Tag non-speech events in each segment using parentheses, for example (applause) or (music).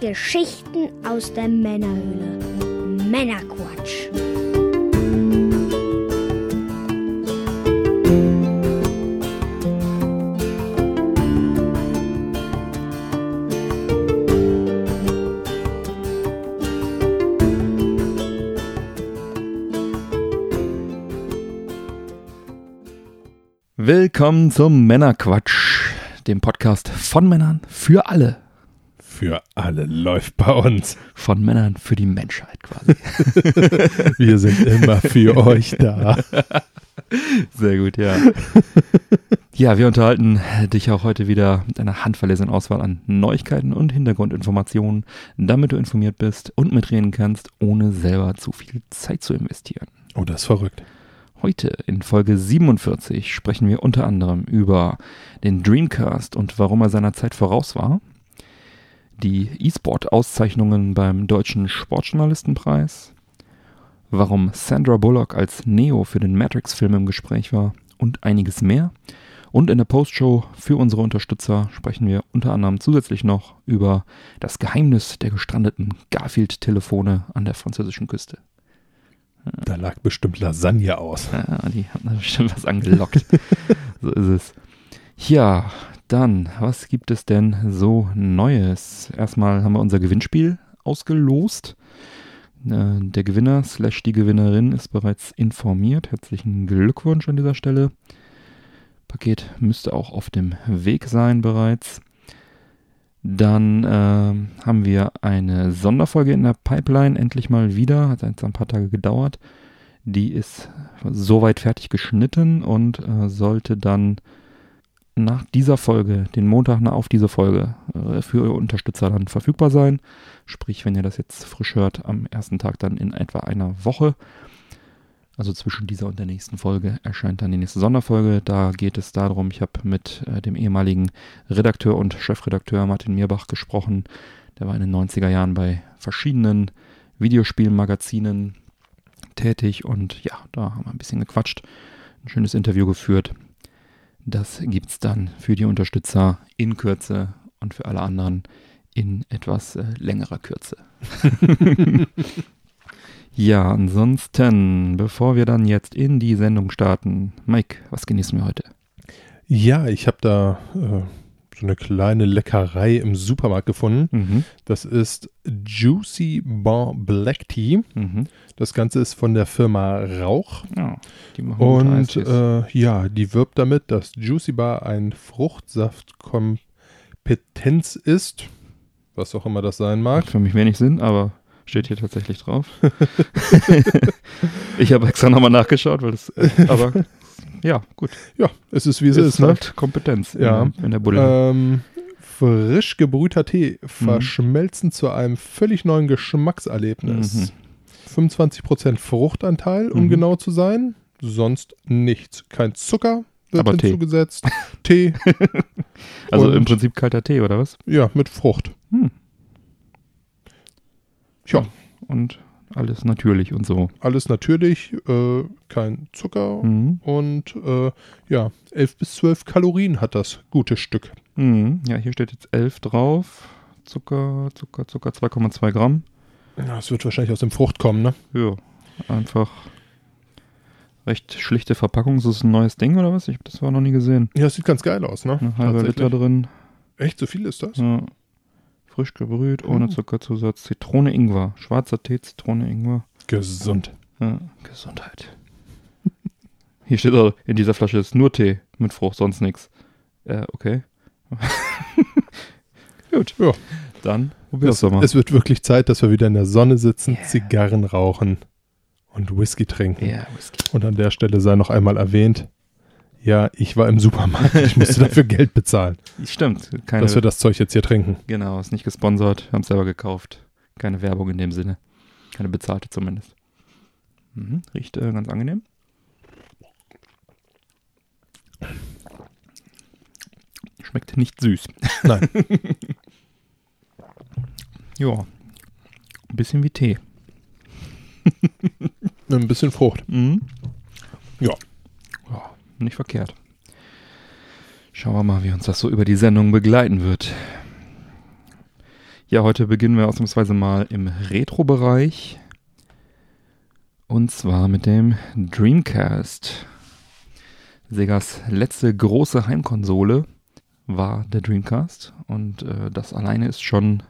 Geschichten aus der Männerhöhle. Männerquatsch. Willkommen zum Männerquatsch, dem Podcast von Männern für alle. Für alle läuft bei uns. Von Männern für die Menschheit quasi. (laughs) Wir sind immer für (laughs) euch da. Sehr gut, ja. Ja, wir unterhalten dich auch heute wieder mit einer handverlesenen Auswahl an Neuigkeiten und Hintergrundinformationen, damit du informiert bist und mitreden kannst, ohne selber zu viel Zeit zu investieren. Oh, das ist verrückt. Heute in Folge 47 sprechen wir unter anderem über den Dreamcast und warum er seiner Zeit voraus war, die E-Sport-Auszeichnungen beim Deutschen Sportjournalistenpreis, warum Sandra Bullock als Neo für den Matrix-Film im Gespräch war und einiges mehr. Und in der Postshow für unsere Unterstützer sprechen wir unter anderem zusätzlich noch über das Geheimnis der gestrandeten Garfield-Telefone an der französischen Küste. Da lag bestimmt Lasagne aus. Ja, die hat bestimmt was angelockt. (laughs) so ist es. Ja, dann, was gibt es denn so Neues? Erstmal haben wir unser Gewinnspiel ausgelost. Äh, Der Gewinner slash die Gewinnerin ist bereits informiert. Herzlichen Glückwunsch an dieser Stelle. Paket müsste auch auf dem Weg sein bereits. Dann ähm, haben wir eine Sonderfolge in der Pipeline, endlich mal wieder. Hat jetzt ein paar Tage gedauert. Die ist soweit fertig geschnitten und äh, sollte dann nach dieser Folge, den Montag nach auf diese Folge, äh, für eure Unterstützer dann verfügbar sein. Sprich, wenn ihr das jetzt frisch hört, am ersten Tag dann in etwa einer Woche. Also zwischen dieser und der nächsten Folge erscheint dann die nächste Sonderfolge. Da geht es darum, ich habe mit äh, dem ehemaligen Redakteur und Chefredakteur Martin Mierbach gesprochen. Der war in den 90er Jahren bei verschiedenen Videospielmagazinen tätig und ja, da haben wir ein bisschen gequatscht, ein schönes Interview geführt. Das gibt es dann für die Unterstützer in Kürze und für alle anderen in etwas äh, längerer Kürze. (laughs) Ja, ansonsten, bevor wir dann jetzt in die Sendung starten, Mike, was genießen wir heute? Ja, ich habe da äh, so eine kleine Leckerei im Supermarkt gefunden. Mhm. Das ist Juicy Bon Black Tea. Mhm. Das Ganze ist von der Firma Rauch. Ja, die machen Und äh, ja, die wirbt damit, dass Juicy Bar ein Fruchtsaftkompetenz ist. Was auch immer das sein mag. Macht für mich wenig Sinn, aber steht hier tatsächlich drauf. (laughs) (laughs) ich habe extra nochmal nachgeschaut, weil das, äh, aber ja, gut. Ja, es ist wie es ist, ne? halt Kompetenz Ja. in, in der Bulle. Ähm, frisch gebrühter Tee verschmelzen zu einem völlig neuen Geschmackserlebnis. 25% Fruchtanteil, um Mhm. genau zu sein. Sonst nichts. Kein Zucker wird Aber Tee. hinzugesetzt. Tee, (laughs) also im und- Prinzip kalter Tee, oder was? ja, mit Frucht. Hm. Tja, Und alles natürlich und so. alles natürlich, äh, kein Zucker Mhm. und äh, ja, 11 bis 12 Kalorien hat das gute Stück. Mhm. Ja, hier steht jetzt 11 drauf. Zucker, Zucker, Zucker, 2,2 Gramm. Ja, Das wird wahrscheinlich aus dem Frucht kommen, ne? Ja, einfach recht schlichte Verpackung. Ist das ein neues Ding oder was? Ich habe das war noch nie gesehen. Ja, das sieht ganz geil aus, ne? Eine halbe. Liter drin. Echt, so viel ist das? Ja. Frisch gebrüht, ohne Mhm. Zuckerzusatz. Zitrone, Ingwer. Schwarzer Tee, Zitrone, Ingwer. Gesund. Ja, Gesundheit. (laughs) Hier steht auch, in dieser Flasche ist nur Tee mit Frucht, sonst nichts. Äh, okay. (laughs) Gut. Ja. Dann probier's Es, doch mal. es wird wirklich Zeit, dass wir wieder in der Sonne sitzen, Yeah. Zigarren rauchen und Whisky trinken. Ja, Whisky. Und an der Stelle sei noch einmal erwähnt, ja, ich war im Supermarkt, ich musste (laughs) dafür Geld bezahlen, Stimmt. Keine, dass wir das Zeug jetzt hier trinken. Genau, ist nicht gesponsert, haben es selber gekauft. Keine Werbung in dem Sinne. Keine bezahlte zumindest. Mhm, riecht äh, ganz angenehm. Schmeckt nicht süß. Nein. (laughs) Ja. Ein bisschen wie Tee. Ein bisschen Frucht. Mhm. Ja. Nicht verkehrt. Schauen wir mal, wie uns das so über die Sendung begleiten wird. Ja, heute beginnen wir ausnahmsweise mal im Retro-Bereich. Und zwar mit dem Dreamcast. Segas letzte große Heimkonsole war der Dreamcast. Und äh, das alleine ist schon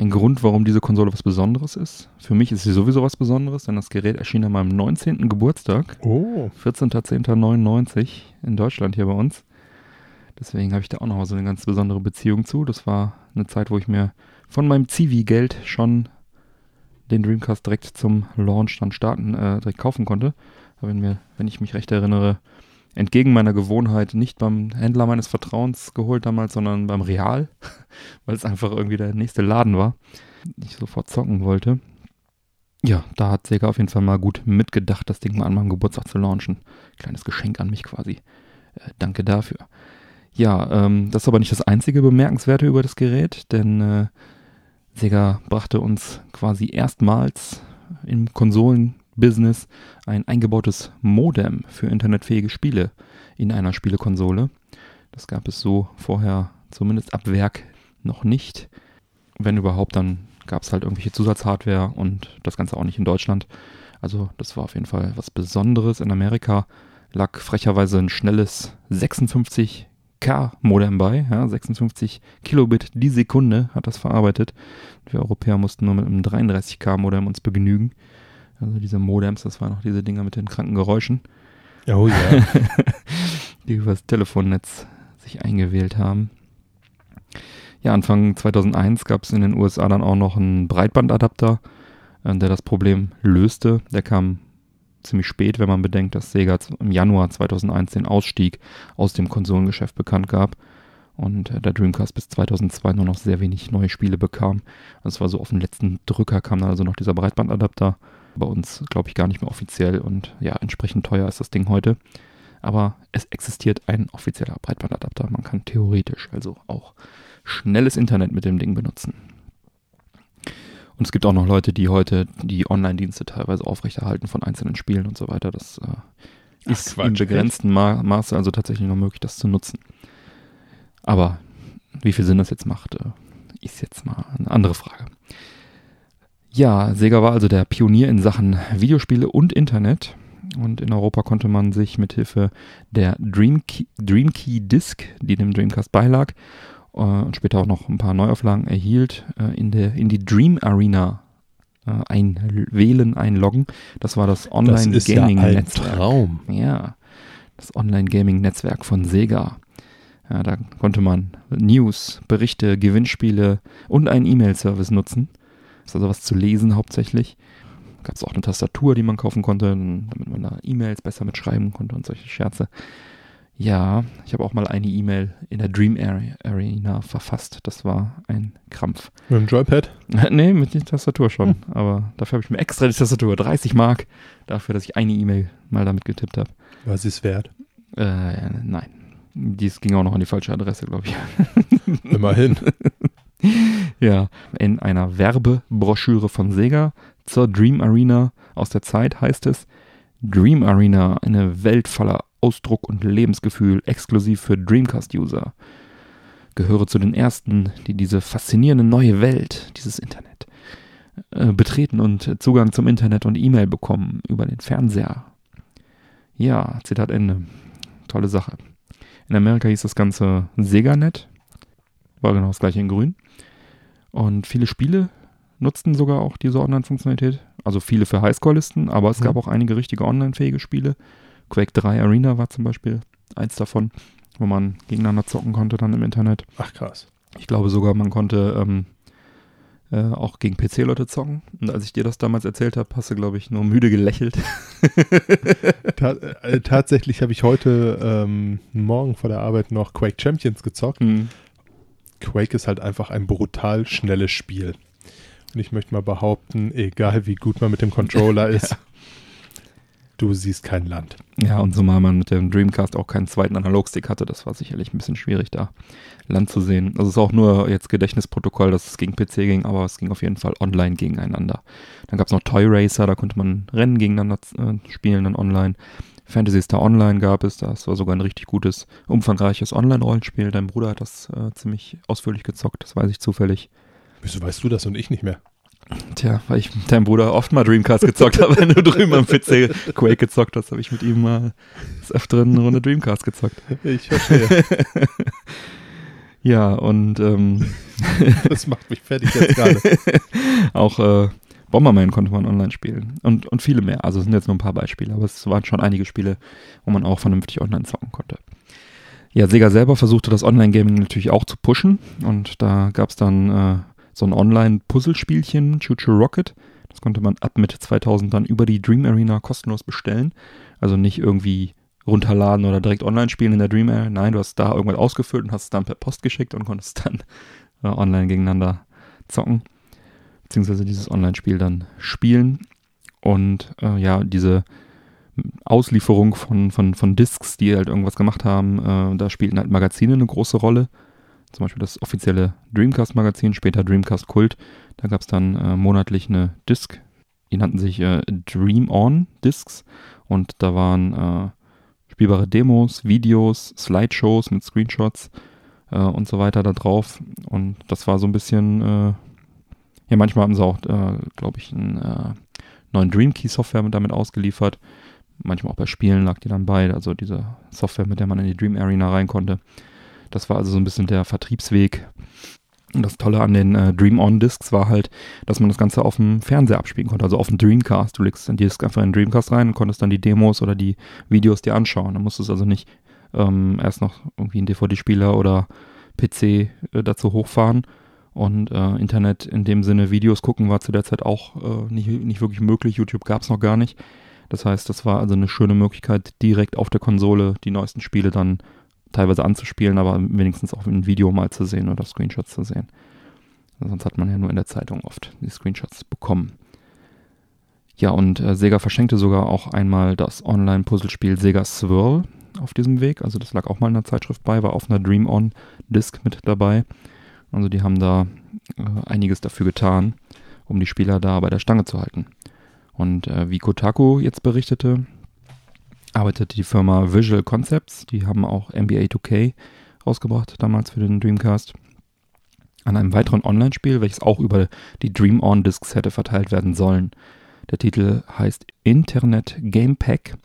ein Grund, warum diese Konsole was Besonderes ist. Für mich ist sie sowieso was Besonderes, denn das Gerät erschien an meinem 19. Geburtstag. Oh. 14.10.99 in Deutschland hier bei uns. Deswegen habe ich da auch nochmal so eine ganz besondere Beziehung zu. Das war eine Zeit, wo ich mir von meinem Zivi-Geld schon den Dreamcast direkt zum Launch dann starten, äh, direkt kaufen konnte. Aber wenn, mir, wenn ich mich recht erinnere, entgegen meiner Gewohnheit nicht beim Händler meines Vertrauens geholt damals, sondern beim Real, (laughs) weil es einfach irgendwie der nächste Laden war, ich sofort zocken wollte. Ja, da hat Sega auf jeden Fall mal gut mitgedacht, das Ding mal an meinem Geburtstag zu launchen. Kleines Geschenk an mich quasi. Äh, danke dafür. Ja, ähm, das ist aber nicht das einzige Bemerkenswerte über das Gerät, denn äh, Sega brachte uns quasi erstmals im Konsolenbusiness ein eingebautes Modem für internetfähige Spiele in einer Spielekonsole. Das gab es so vorher zumindest ab Werk noch nicht. Wenn überhaupt, dann gab es halt irgendwelche Zusatzhardware und das Ganze auch nicht in Deutschland. Also das war auf jeden Fall was Besonderes. In Amerika lag frecherweise ein schnelles 56 K-Modem bei, ja, 56 Kilobit die Sekunde hat das verarbeitet. Wir Europäer mussten nur mit einem 33K-Modem uns begnügen. Also diese Modems, das waren noch diese Dinger mit den kranken Geräuschen. Oh ja. (laughs) die übers Telefonnetz sich eingewählt haben. Ja, Anfang 2001 gab es in den USA dann auch noch einen Breitbandadapter, äh, der das Problem löste. Der kam ziemlich spät, wenn man bedenkt, dass Sega im Januar 2001 den Ausstieg aus dem Konsolengeschäft bekannt gab und äh, der Dreamcast bis 2002 nur noch sehr wenig neue Spiele bekam. Also es war so auf den letzten Drücker kam dann also noch dieser Breitbandadapter. Bei uns glaube ich gar nicht mehr offiziell und ja, entsprechend teuer ist das Ding heute. Aber es existiert ein offizieller Breitbandadapter. Man kann theoretisch also auch schnelles Internet mit dem Ding benutzen. Und es gibt auch noch Leute, die heute die Online-Dienste teilweise aufrechterhalten von einzelnen Spielen und so weiter. Das äh, ist Ach, im begrenzten Ma Maße also tatsächlich noch möglich, das zu nutzen. Aber wie viel Sinn das jetzt macht, äh, ist jetzt mal eine andere Frage. Ja, Sega war also der Pionier in Sachen Videospiele und Internet. Und in Europa konnte man sich mithilfe der Dreamkey, Dreamkey Disc, die dem Dreamcast beilag, äh, und später auch noch ein paar Neuauflagen erhielt, äh, in, der, in die Dream Arena äh, einwählen, einloggen. Das war das Online-Gaming-Netzwerk. Ja, Traum. ja, das Online-Gaming-Netzwerk von Sega. Ja, da konnte man News, Berichte, Gewinnspiele und einen E-Mail-Service nutzen. Ist also was zu lesen hauptsächlich. Gab es auch eine Tastatur, die man kaufen konnte, damit man da E-Mails besser mitschreiben konnte und solche Scherze. Ja, ich habe auch mal eine E-Mail in der Dream Arena verfasst. Das war ein Krampf. Mit dem Joypad? (laughs) nee, mit der Tastatur schon. Hm. Aber dafür habe ich mir extra die Tastatur, 30 Mark, dafür, dass ich eine E-Mail mal damit getippt habe. War sie es wert? Äh, nein. Dies ging auch noch an die falsche Adresse, glaube ich. Immerhin. (laughs) (laughs) ja, in einer Werbebroschüre von Sega zur Dream Arena aus der Zeit heißt es, Dream Arena, eine Welt voller Ausdruck und Lebensgefühl exklusiv für Dreamcast-User. Gehöre zu den ersten, die diese faszinierende neue Welt, dieses Internet, äh, betreten und Zugang zum Internet und E-Mail bekommen über den Fernseher. Ja, Zitat Ende. Tolle Sache. In Amerika hieß das Ganze SegaNet. War genau das gleiche in grün. Und viele Spiele nutzten sogar auch diese Online-Funktionalität. Also viele für Highscore-Listen, aber es mhm. gab auch einige richtige online-fähige Spiele. Quake 3 Arena war zum Beispiel eins davon, wo man gegeneinander zocken konnte dann im Internet. Ach krass. Ich glaube sogar, man konnte ähm, äh, auch gegen PC-Leute zocken. Und als ich dir das damals erzählt habe, hast du, glaube ich, nur müde gelächelt. (laughs) Ta äh, (laughs) tatsächlich habe ich heute ähm, Morgen vor der Arbeit noch Quake Champions gezockt. Mhm. Quake ist halt einfach ein brutal schnelles Spiel. Und ich möchte mal behaupten, egal wie gut man mit dem Controller (laughs) ist, ja du siehst kein Land. Ja, und zumal man mit dem Dreamcast auch keinen zweiten Analogstick hatte, das war sicherlich ein bisschen schwierig da Land zu sehen. Also es ist auch nur jetzt Gedächtnisprotokoll, dass es gegen PC ging, aber es ging auf jeden Fall online gegeneinander. Dann gab es noch Toy Racer, da konnte man Rennen gegeneinander äh, spielen dann online. Fantasy Star Online gab es, das war sogar ein richtig gutes, umfangreiches Online-Rollenspiel. Dein Bruder hat das äh, ziemlich ausführlich gezockt, das weiß ich zufällig. Wieso weißt du das und ich nicht mehr? Tja, weil ich mit deinem Bruder oft mal Dreamcast gezockt habe, (laughs) wenn du drüben am PC Quake gezockt hast, habe ich mit ihm mal des Öfteren eine Runde Dreamcast gezockt. Ich verstehe. (laughs) ja, und ähm, (laughs) das macht mich fertig jetzt gerade. auch äh, Bomberman konnte man online spielen und, und viele mehr. Also es sind jetzt nur ein paar Beispiele, aber es waren schon einige Spiele, wo man auch vernünftig online zocken konnte. Ja, Sega selber versuchte das Online-Gaming natürlich auch zu pushen und da gab es dann äh, so ein Online-Puzzlespielchen, Choo Rocket. Das konnte man ab Mitte 2000 dann über die Dream Arena kostenlos bestellen. Also nicht irgendwie runterladen oder direkt online spielen in der Dream Arena. Nein, du hast da irgendwas ausgefüllt und hast es dann per Post geschickt und konntest dann äh, online gegeneinander zocken. Beziehungsweise dieses Online-Spiel dann spielen. Und äh, ja, diese Auslieferung von, von, von Discs, die halt irgendwas gemacht haben, äh, da spielten halt Magazine eine große Rolle zum Beispiel das offizielle Dreamcast-Magazin, später Dreamcast Kult. Da gab es dann äh, monatlich eine Disc, die nannten sich äh, Dream On Discs und da waren äh, spielbare Demos, Videos, Slideshows mit Screenshots äh, und so weiter da drauf. Und das war so ein bisschen, ja, manchmal haben sie auch, äh, glaube ich, einen neuen Dream Key Software damit ausgeliefert. Manchmal auch bei Spielen lag die dann bei, also diese Software, mit der man in die Dream Arena rein konnte. Das war also so ein bisschen der Vertriebsweg. Und das Tolle an den äh, Dream On Discs war halt, dass man das Ganze auf dem Fernseher abspielen konnte, also auf dem Dreamcast. Du legst den Disc einfach in den Dreamcast rein und konntest dann die Demos oder die Videos dir anschauen. Da musstest du also nicht ähm, erst noch irgendwie einen DVD-Spieler oder PC äh, dazu hochfahren. Und äh, Internet in dem Sinne Videos gucken war zu der Zeit auch äh, nicht, nicht wirklich möglich. YouTube gab es noch gar nicht. Das heißt, das war also eine schöne Möglichkeit, direkt auf der Konsole die neuesten Spiele dann teilweise anzuspielen, aber wenigstens auch ein Video mal zu sehen oder Screenshots zu sehen. Sonst hat man ja nur in der Zeitung oft die Screenshots bekommen. Ja, und äh, Sega verschenkte sogar auch einmal das Online-Puzzlespiel Sega Swirl auf diesem Weg. Also das lag auch mal in der Zeitschrift bei, war auf einer Dream On Disc mit dabei. Also die haben da äh, einiges dafür getan, um die Spieler da bei der Stange zu halten. Und äh, wie Kotaku jetzt berichtete, arbeitet die Firma Visual Concepts, die haben auch NBA 2K rausgebracht, damals für den Dreamcast, an einem weiteren Online-Spiel, welches auch über die Dream On Discs hätte verteilt werden sollen. Der Titel heißt Internet Game Pack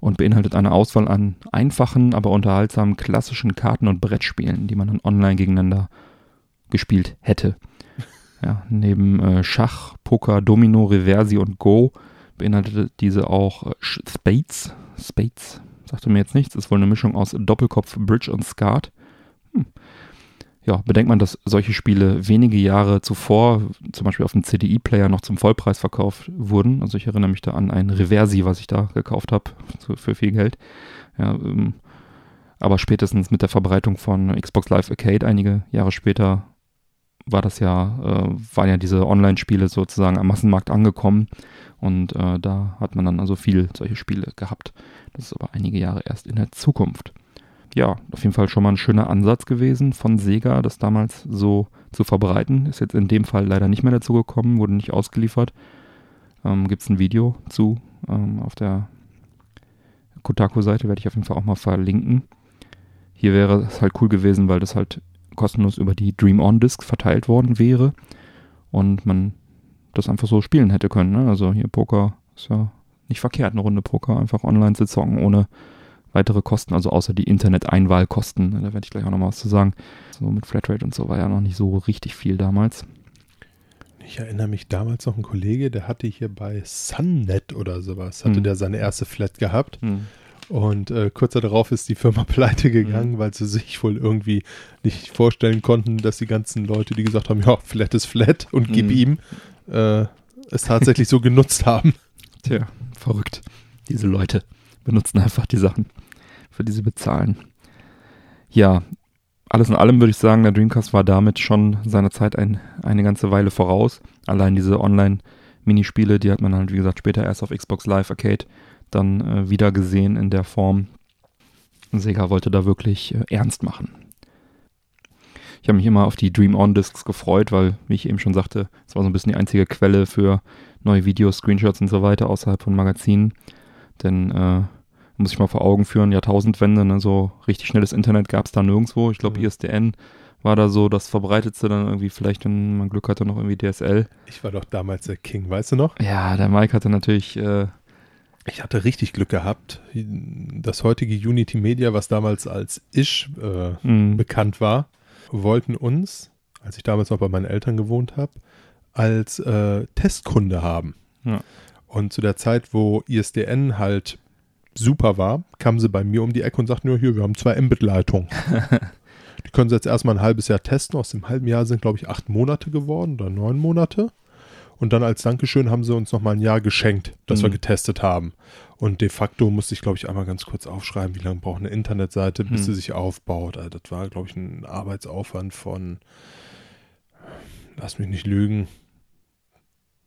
und beinhaltet eine Auswahl an einfachen, aber unterhaltsamen klassischen Karten- und Brettspielen, die man dann online gegeneinander gespielt hätte. Ja, neben äh, Schach, Poker, Domino, Reversi und Go beinhaltete diese auch äh, Spades. Spades, sagte mir jetzt nichts, ist wohl eine Mischung aus Doppelkopf, Bridge und Skat. Hm. Ja, bedenkt man, dass solche Spiele wenige Jahre zuvor, zum Beispiel auf dem CDI-Player, noch zum Vollpreis verkauft wurden. Also ich erinnere mich da an ein Reversi, was ich da gekauft habe für viel Geld. Ja, ähm, aber spätestens mit der Verbreitung von Xbox Live Arcade einige Jahre später war das ja, äh, waren ja diese Online-Spiele sozusagen am Massenmarkt angekommen und äh, da hat man dann also viel solche Spiele gehabt. Das ist aber einige Jahre erst in der Zukunft. Ja, auf jeden Fall schon mal ein schöner Ansatz gewesen von Sega, das damals so zu verbreiten. Ist jetzt in dem Fall leider nicht mehr dazu gekommen, wurde nicht ausgeliefert. Ähm, Gibt es ein Video zu ähm, auf der Kotaku-Seite, werde ich auf jeden Fall auch mal verlinken. Hier wäre es halt cool gewesen, weil das halt kostenlos über die Dream On Disc verteilt worden wäre und man das einfach so spielen hätte können. Ne? Also hier Poker ist ja nicht verkehrt, eine Runde Poker einfach online zu zocken ohne weitere Kosten, also außer die Internet-Einwahlkosten. Da werde ich gleich auch noch mal was zu sagen. So mit Flatrate und so war ja noch nicht so richtig viel damals. Ich erinnere mich damals noch ein Kollege, der hatte hier bei Sunnet oder sowas, hatte hm. der seine erste Flat gehabt. Hm. Und äh, kurz darauf ist die Firma (laughs) pleite gegangen, mhm. weil sie sich wohl irgendwie nicht vorstellen konnten, dass die ganzen Leute, die gesagt haben, ja, flat ist flat und gib mhm. ihm, äh, es tatsächlich so genutzt haben. Tja, verrückt. Diese Leute benutzen einfach die Sachen, für die sie bezahlen. Ja, alles in allem würde ich sagen, der Dreamcast war damit schon seiner Zeit ein, eine ganze Weile voraus. Allein diese Online-Minispiele, die hat man halt, wie gesagt, später erst auf Xbox Live Arcade dann äh, wieder gesehen in der Form. Sega wollte da wirklich äh, ernst machen. Ich habe mich immer auf die Dream On Discs gefreut, weil, wie ich eben schon sagte, es war so ein bisschen die einzige Quelle für neue Videos, Screenshots und so weiter außerhalb von Magazinen. Denn äh, muss ich mal vor Augen führen, Jahrtausendwende, ne, so richtig schnelles Internet gab es da nirgendwo. Ich glaube, mhm. ISDN war da so das Verbreitetste dann irgendwie vielleicht, wenn man Glück hatte, noch irgendwie DSL. Ich war doch damals der King, weißt du noch? Ja, der Mike hatte natürlich. Äh, ich hatte richtig Glück gehabt. Das heutige Unity Media, was damals als Ish äh, mh, bekannt war, wollten uns, als ich damals noch bei meinen Eltern gewohnt habe, als äh, Testkunde haben. Ja. Und zu der Zeit, wo ISDN halt super war, kamen sie bei mir um die Ecke und sagten, ja, hier, wir haben zwei Mbit-Leitungen. (laughs) die können sie jetzt erstmal ein halbes Jahr testen. Aus dem halben Jahr sind, glaube ich, acht Monate geworden oder neun Monate. Und dann als Dankeschön haben sie uns nochmal ein Jahr geschenkt, dass Mhm. wir getestet haben. Und de facto musste ich, glaube ich, einmal ganz kurz aufschreiben, wie lange braucht eine Internetseite, bis Mhm. sie sich aufbaut. Also das war, glaube ich, ein Arbeitsaufwand von, lass mich nicht lügen,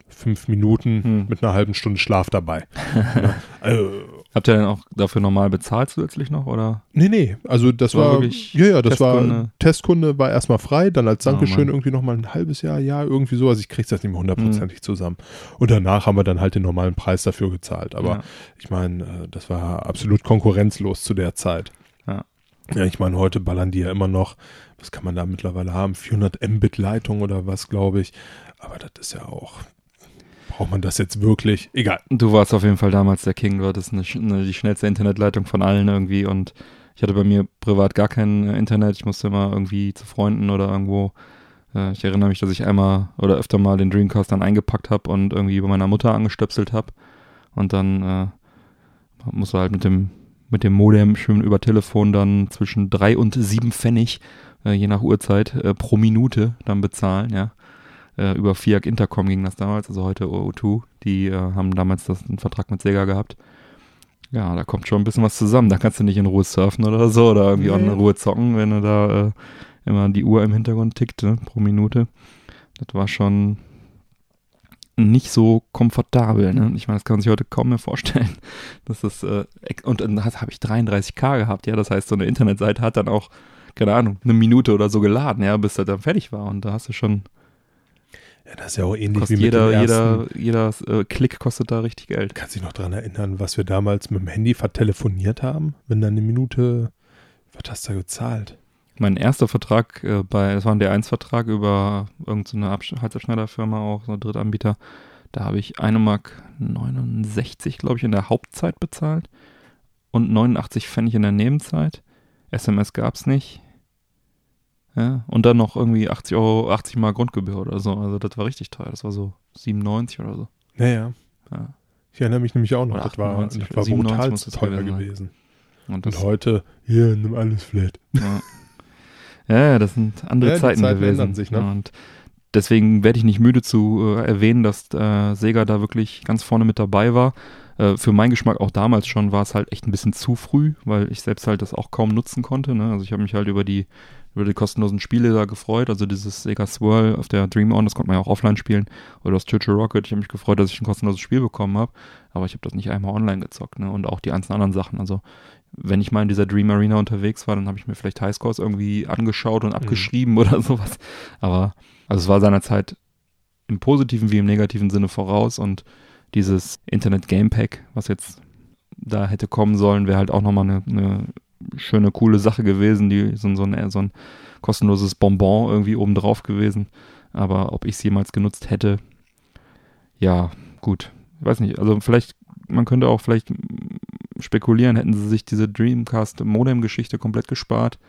fünf Minuten Mhm. mit einer halben Stunde Schlaf dabei. ja, (laughs) also, habt ihr denn auch dafür normal bezahlt zusätzlich noch? Oder? nee, nee, also das War war, wirklich ja, ja, das Testkunde? war, Testkunde war erstmal frei, dann als Oh, Dankeschön Mann. irgendwie nochmal ein halbes Jahr, ja, irgendwie so, also ich krieg's das nicht mehr Mhm. hundertprozentig zusammen. Und danach haben wir dann halt den normalen Preis dafür gezahlt, aber ja. ich meine, äh, das war absolut konkurrenzlos zu der Zeit. Ja. Ja, ich meine, heute ballern die ja immer noch, was kann man da mittlerweile haben? 400 Mbit Leitung oder was, glaube ich. Aber das ist ja auch, braucht man das jetzt wirklich? Egal. Du warst auf jeden Fall damals der King, du hattest eine, eine, die schnellste Internetleitung von allen irgendwie und ich hatte bei mir privat gar kein äh, Internet. Ich musste immer irgendwie zu Freunden oder irgendwo. Äh, ich erinnere mich, dass ich einmal oder öfter mal den Dreamcast dann eingepackt habe und irgendwie bei meiner Mutter angestöpselt habe. Und dann äh, musste halt mit dem, mit dem Modem schön über Telefon dann zwischen drei und sieben Pfennig, äh, je nach Uhrzeit, äh, pro Minute dann bezahlen, ja. Äh, über FIAC Intercom ging das damals, also heute O2. Die äh, haben damals das, einen Vertrag mit Sega gehabt. Ja, da kommt schon ein bisschen was zusammen. Da kannst du nicht in Ruhe surfen oder so oder irgendwie auch in Nee. Ruhe zocken, wenn du da äh, immer die Uhr im Hintergrund tickt, ne, pro Minute. Das war schon nicht so komfortabel. Ne? Ich meine, das kann man sich heute kaum mehr vorstellen. (laughs) Das ist, äh, und dann habe ich 33k gehabt, ja. Das heißt, so eine Internetseite hat dann auch, keine Ahnung, eine Minute oder so geladen, ja, bis das dann fertig war. Und da hast du schon, Ja, das ist ja auch ähnlich wie kostet mit jeder, jeder, jeder äh, Klick kostet da richtig Geld. Kannst du dich noch daran erinnern, was wir damals mit dem Handy vertelefoniert haben? Wenn dann eine Minute, was hast du da gezahlt? Mein erster Vertrag äh, bei, das war ein D1-Vertrag über irgendeine so Halsabschneiderfirma, auch so ein Drittanbieter. Da habe ich 1 Mark 69, glaube ich, in der Hauptzeit bezahlt und 89 Pfennig in der Nebenzeit. SMS gab es nicht. Ja, und dann noch irgendwie 80 Euro, 80 Mal Grundgebühr oder so. Also das war richtig teuer. Das war so 97 oder so. Naja, Ja. ich erinnere mich nämlich auch noch. Oder Das war, 98, das war 97 brutal teuer gewesen gewesen. Und Und heute, hier, nimm alles flat. Ja. ja, das sind andere Ja, Zeiten Zeiten gewesen. ändern sich, ne? Und deswegen werde ich nicht müde zu äh, erwähnen, dass äh, Sega da wirklich ganz vorne mit dabei war. Äh, für meinen Geschmack auch damals schon war es halt echt ein bisschen zu früh, weil ich selbst halt das auch kaum nutzen konnte. Ne? Also ich habe mich halt über die über die kostenlosen Spiele da gefreut. Also dieses Sega Swirl auf der Dream On, das konnte man ja auch offline spielen. Oder das Churchill Rocket. Ich habe mich gefreut, dass ich ein kostenloses Spiel bekommen habe. Aber ich habe das nicht einmal online gezockt. Ne? Und auch die einzelnen anderen Sachen. Also wenn ich mal in dieser Dream Arena unterwegs war, dann habe ich mir vielleicht Highscores irgendwie angeschaut und abgeschrieben oder (laughs) sowas. Aber also es war seinerzeit im positiven wie im negativen Sinne voraus und dieses Internet Game Pack, was jetzt da hätte kommen sollen, wäre halt auch nochmal eine, eine schöne, coole Sache gewesen, die so, ein- so, ein, so ein kostenloses Bonbon irgendwie obendrauf gewesen. Aber ob ich es jemals genutzt hätte, ja, gut. Ich weiß nicht, also vielleicht, man könnte auch vielleicht spekulieren, hätten sie sich diese Dreamcast Modem-Geschichte komplett gespart,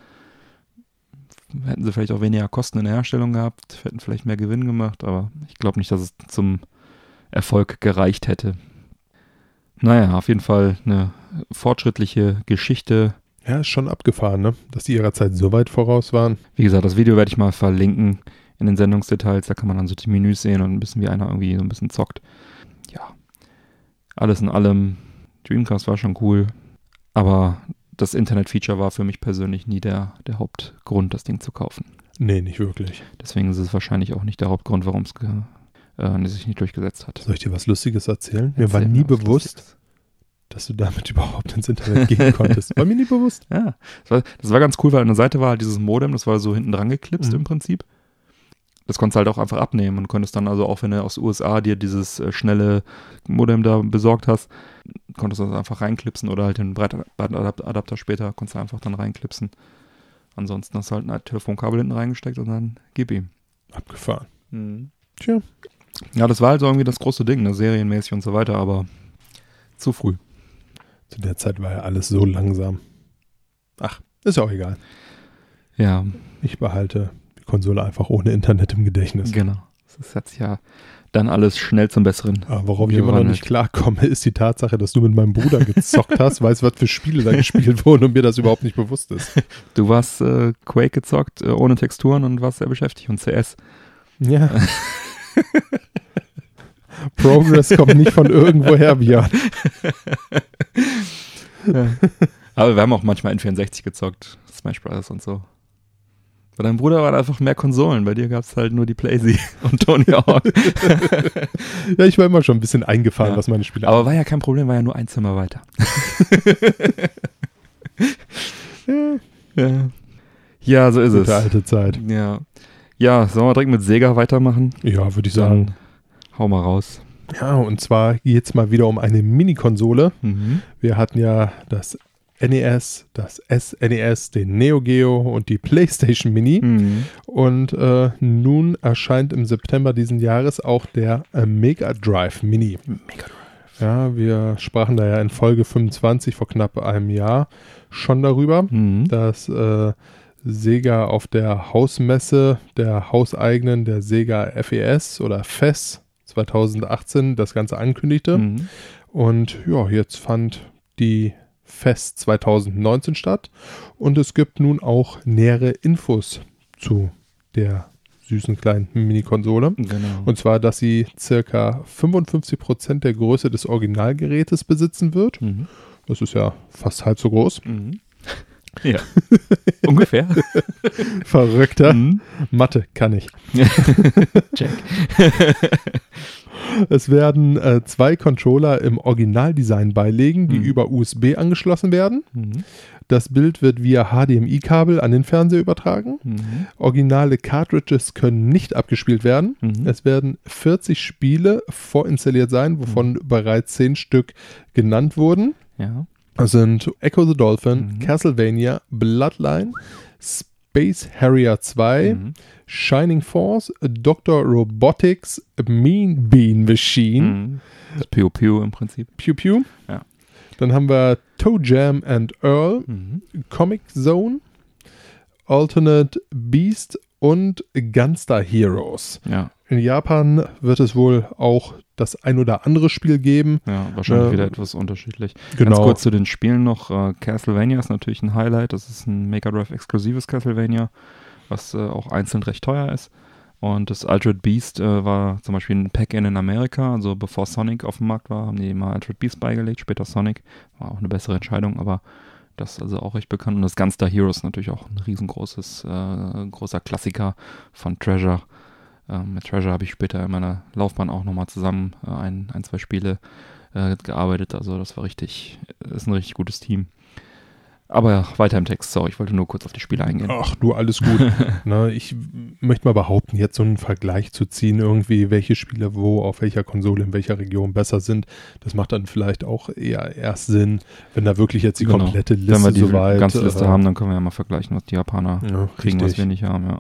hätten sie vielleicht auch weniger Kosten in der Herstellung gehabt, hätten vielleicht mehr Gewinn gemacht, aber ich glaube nicht, dass es zum Erfolg gereicht hätte. Naja, auf jeden Fall eine fortschrittliche Geschichte. Ja, ist schon abgefahren, ne? Dass die ihrer Zeit so weit voraus waren. Wie gesagt, das Video werde ich mal verlinken in den Sendungsdetails. Da kann man dann so die Menüs sehen und ein bisschen wie einer irgendwie so ein bisschen zockt. Ja, alles in allem, Dreamcast war schon cool, aber das Internet-Feature war für mich persönlich nie der, der Hauptgrund, das Ding zu kaufen. Nee, nicht wirklich. Deswegen ist es wahrscheinlich auch nicht der Hauptgrund, warum es ge- äh, sich nicht durchgesetzt hat. Soll ich dir was Lustiges erzählen? Mir war Erzähl nie bewusst, Lustiges. dass du damit (laughs) überhaupt ins Internet gehen (laughs) konntest. War mir nie bewusst. Ja, das war, das war ganz cool, weil an der Seite war halt dieses Modem, das war so hinten dran geklipst Mhm. im Prinzip. Das konntest du halt auch einfach abnehmen und konntest dann also auch, wenn du aus USA dir dieses äh, schnelle Modem da besorgt hast, konntest du das einfach reinklipsen oder halt den Breitbandadapter später konntest du einfach dann reinklipsen. Ansonsten hast du halt ein Telefonkabel hinten reingesteckt und dann gib ihm. Abgefahren. Mhm. Tja. Ja, das war halt so irgendwie das große Ding, ne? serienmäßig und so weiter, aber zu früh. Zu der Zeit war ja alles so langsam. Ach, ist ja auch egal. Ja, Ich behalte die Konsole einfach ohne Internet im Gedächtnis. genau. Das hat sich ja dann alles schnell zum Besseren. Aber worauf ich immer noch nicht klarkomme, ist die Tatsache, dass du mit meinem Bruder gezockt hast, (laughs) weißt, was für Spiele da gespielt wurden und mir das überhaupt nicht bewusst ist. Du warst äh, Quake gezockt, äh, ohne Texturen und warst sehr beschäftigt und CS. Ja. (laughs) Progress kommt nicht von irgendwoher, Björn. Aber wir haben auch manchmal N64 gezockt, Smash Bros. und so. Bei deinem Bruder waren einfach mehr Konsolen, bei dir gab es halt nur die Playsee (laughs) und Tony Hawk. (laughs) Ja, ich war immer schon ein bisschen eingefahren, Ja. was meine Spiele Aber war ja kein Problem, war ja nur ein Zimmer weiter. (laughs) ja. ja, so ist Gute es. alte Zeit. Ja. Ja, sollen wir direkt mit Sega weitermachen? Ja, würde ich sagen. Dann hau mal raus. Ja, und zwar geht es mal wieder um eine Mini-Konsole. Mhm. Wir hatten ja das NES, das SNES, den Neo Geo und die PlayStation Mini. Mhm. Und äh, nun erscheint im September diesen Jahres auch der äh, Mega Drive Mini. Mega Drive. Ja, wir sprachen da ja in Folge 25 vor knapp einem Jahr schon darüber, Mhm. dass äh, Sega auf der Hausmesse der hauseigenen, der Sega FES oder FES 2018 das Ganze ankündigte. Mhm. Und ja, jetzt fand die FES 2019 statt und es gibt nun auch nähere Infos zu der süßen kleinen Mini-Konsole. Genau. Und zwar, dass sie circa 55% der Größe des Originalgerätes besitzen wird. mhm. Das ist ja fast halb so groß. Mhm. Ja. (laughs) Ungefähr. Verrückter. Mhm. Mathe kann ich. (laughs) Check. (laughs) Es werden äh, zwei Controller im Originaldesign beilegen, die Mhm. über USB angeschlossen werden. Mhm. Das Bild wird via HDMI-Kabel an den Fernseher übertragen. Mhm. Originale Cartridges können nicht abgespielt werden. Mhm. Es werden 40 Spiele vorinstalliert sein, wovon bereits 10 Stück genannt wurden. Ja. Das sind Echo the Dolphin, Mhm. Castlevania, Bloodline, Space Harrier 2, Mhm. Shining Force, Dr. Robotics, Mean Bean Machine, Mhm. Das Pew Pew im Prinzip. Pew Pew. Ja. Dann haben wir Toe Jam and Earl, Mhm. Comic Zone, Alternate Beast und Gunstar Heroes. Ja. In Japan wird es wohl auch das ein oder andere Spiel geben. Ja, wahrscheinlich Äh, wieder etwas unterschiedlich. Genau. Ganz kurz zu den Spielen noch. Äh, Castlevania ist natürlich ein Highlight. Das ist ein Mega Drive exklusives Castlevania, was äh, auch einzeln recht teuer ist. Und das Altered Beast äh, war zum Beispiel ein Pack-In in Amerika. Also bevor Sonic auf dem Markt war, haben die immer Altered Beast beigelegt, später Sonic. War auch eine bessere Entscheidung, aber das ist also auch recht bekannt. Und das Gunstar Heroes ist natürlich auch ein riesengroßes, äh, großer Klassiker von Treasure. Ähm, mit Treasure habe ich später in meiner Laufbahn auch nochmal zusammen äh, ein, ein, zwei Spiele äh, gearbeitet. Also das war richtig, ist ein richtig gutes Team. Aber ja, weiter im Text. Sorry, ich wollte nur kurz auf die Spiele eingehen. Ach du, alles gut. (laughs) ne, ich möchte mal behaupten, jetzt so einen Vergleich zu ziehen, irgendwie, welche Spiele wo, auf welcher Konsole, in welcher Region besser sind, das macht dann vielleicht auch eher erst Sinn, wenn da wirklich jetzt die Genau. komplette Liste Wenn wir die soweit. ganze Liste äh, haben, dann können wir ja mal vergleichen, was die Japaner ja, kriegen, was richtig. wir nicht haben. Ja.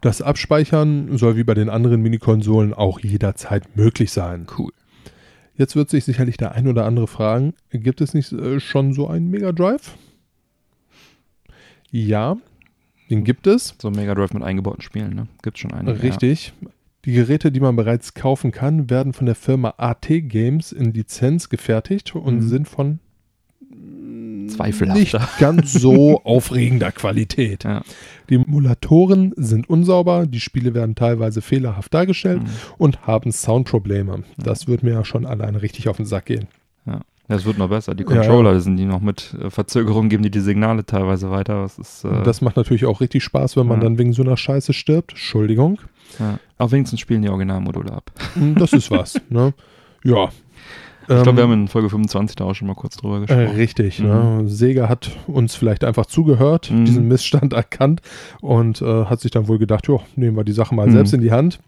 Das Abspeichern soll wie bei den anderen Minikonsolen auch jederzeit möglich sein. Cool. Jetzt wird sich sicherlich der ein oder andere fragen, gibt es nicht äh, schon so einen Mega Drive? Ja, den gibt es. So Mega Drive mit eingebauten Spielen, ne? Gibt schon einige. Richtig. Die Geräte, die man bereits kaufen kann, werden von der Firma AT Games in Lizenz gefertigt und Mhm. sind von Zweifelhafter. nicht ganz so (laughs) aufregender Qualität. Ja. Die Emulatoren sind unsauber, die Spiele werden teilweise fehlerhaft dargestellt Mhm. und haben Soundprobleme. Das wird mir ja schon alleine richtig auf den Sack gehen. Ja. Das wird noch besser. Die Ja, ja. Controller sind die noch mit äh, Verzögerung, geben die die Signale teilweise weiter. Das ist, äh, das macht natürlich auch richtig Spaß, wenn man Ja. dann wegen so einer Scheiße stirbt. Entschuldigung. ja. Auch wenigstens spielen die Originalmodule ab. Das ist was. (laughs) ne? Ja. Ich glaube, wir Ähm, haben in Folge 25 da auch schon mal kurz drüber Äh, gesprochen. richtig. Mhm. Ne? Sega hat uns vielleicht einfach zugehört, Mhm. diesen Missstand (laughs) erkannt und äh, hat sich dann wohl gedacht, jo, nehmen wir die Sache mal Mhm. selbst in die Hand.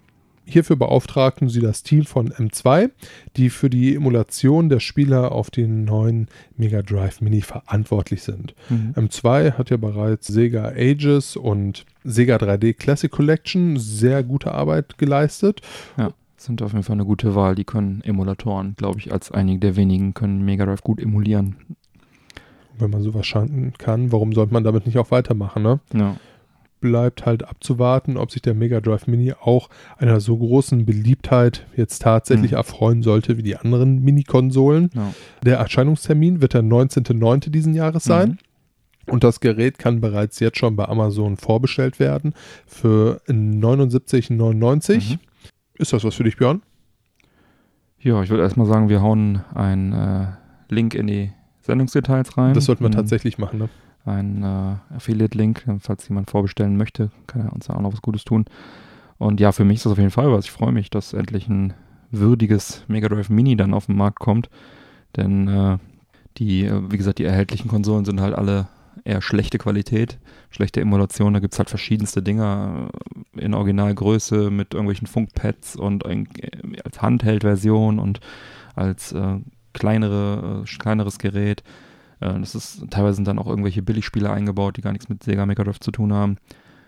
Hierfür beauftragten sie das Team von M2, die für die Emulation der Spieler auf den neuen Mega Drive Mini verantwortlich sind. Mhm. M2 hat ja bereits Sega Ages und Sega 3D Classic Collection sehr gute Arbeit geleistet. Ja, sind auf jeden Fall eine gute Wahl. Die können Emulatoren, glaube ich, als einige der wenigen können Mega Drive gut emulieren. Wenn man sowas schaden kann, warum sollte man damit nicht auch weitermachen, ne? Ja. bleibt halt abzuwarten, ob sich der Mega Drive Mini auch einer so großen Beliebtheit jetzt tatsächlich Mhm. erfreuen sollte wie die anderen Mini-Konsolen. ja. Der Erscheinungstermin wird der 19.09. diesen Jahres sein. Mhm. Und das Gerät kann bereits jetzt schon bei Amazon vorbestellt werden für 79,99. Mhm. Ist das was für dich, Björn? Ja, ich würde erstmal sagen, wir hauen einen äh, Link in die Sendungsdetails rein. Das sollten wir Ein- tatsächlich machen, ne? Ein äh, Affiliate-Link, falls jemand vorbestellen möchte, kann er uns da auch noch was Gutes tun. Und ja, für mich ist das auf jeden Fall was. Ich freue mich, dass endlich ein würdiges Mega Drive Mini dann auf den Markt kommt. Denn äh, die, äh, wie gesagt, die erhältlichen Konsolen sind halt alle eher schlechte Qualität, schlechte Emulation. Da gibt es halt verschiedenste Dinger äh, in Originalgröße mit irgendwelchen Funkpads und ein, äh, als Handheld-Version und als äh, kleinere, äh, kleineres Gerät. Äh, das ist, teilweise sind dann auch irgendwelche Billigspiele eingebaut, die gar nichts mit Sega Mega Drive zu tun haben.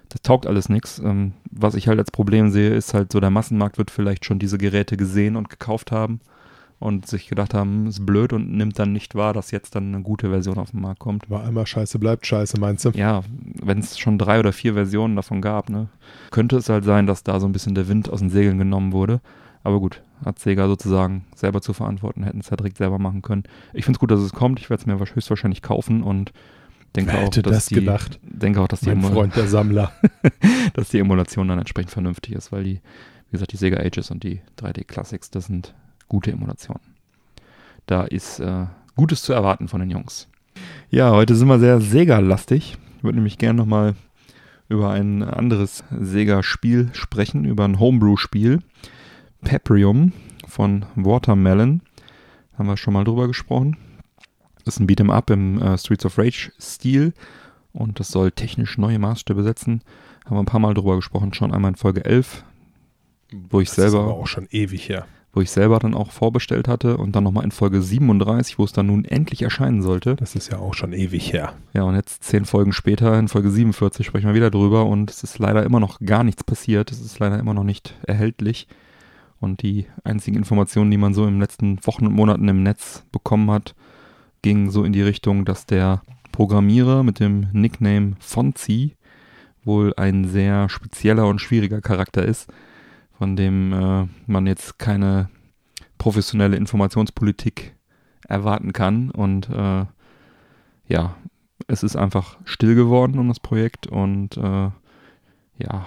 Das taugt alles nichts. Ähm, was ich halt als Problem sehe, ist halt so, der Massenmarkt wird vielleicht schon diese Geräte gesehen und gekauft haben und sich gedacht haben, ist blöd und nimmt dann nicht wahr, dass jetzt dann eine gute Version auf den Markt kommt. War einmal scheiße, bleibt scheiße, meinst du? Ja, wenn es schon drei oder vier Versionen davon gab, ne, könnte es halt sein, dass da so ein bisschen der Wind aus den Segeln genommen wurde. Aber gut, hat Sega sozusagen selber zu verantworten, hätten es ja direkt selber machen können. Ich finde es gut, dass es kommt. Ich werde es mir wahrsch- höchstwahrscheinlich kaufen und denke Wer auch, hätte dass das die, gedacht? denke auch, dass die, Freund, der Sammler. (laughs) dass die Emulation dann entsprechend vernünftig ist, weil die, wie gesagt, die Sega Ages und die 3D Classics, das sind gute Emulationen. Da ist äh, Gutes zu erwarten von den Jungs. Ja, heute sind wir sehr Sega-lastig. Ich würde nämlich gerne nochmal über ein anderes Sega-Spiel sprechen, über ein Homebrew-Spiel. Peprium von Watermelon. Haben wir schon mal drüber gesprochen. Das ist ein Beat'em Up im äh, Streets of Rage-Stil und das soll technisch neue Maßstäbe setzen. Haben wir ein paar Mal drüber gesprochen, schon einmal in Folge 11, wo ich Das ist selber aber auch schon ewig her. Wo ich selber dann auch vorbestellt hatte und dann nochmal in Folge 37, wo es dann nun endlich erscheinen sollte. Das ist ja auch schon ewig her. Ja, und jetzt zehn Folgen später, in Folge 47, sprechen wir wieder drüber und es ist leider immer noch gar nichts passiert. Es ist leider immer noch nicht erhältlich. Und die einzigen Informationen, die man so in den letzten Wochen und Monaten im Netz bekommen hat, gingen so in die Richtung, dass der Programmierer mit dem Nickname Fonzie wohl ein sehr spezieller und schwieriger Charakter ist, von dem äh, man jetzt keine professionelle Informationspolitik erwarten kann. Und äh, ja, es ist einfach still geworden um das Projekt und äh, ja,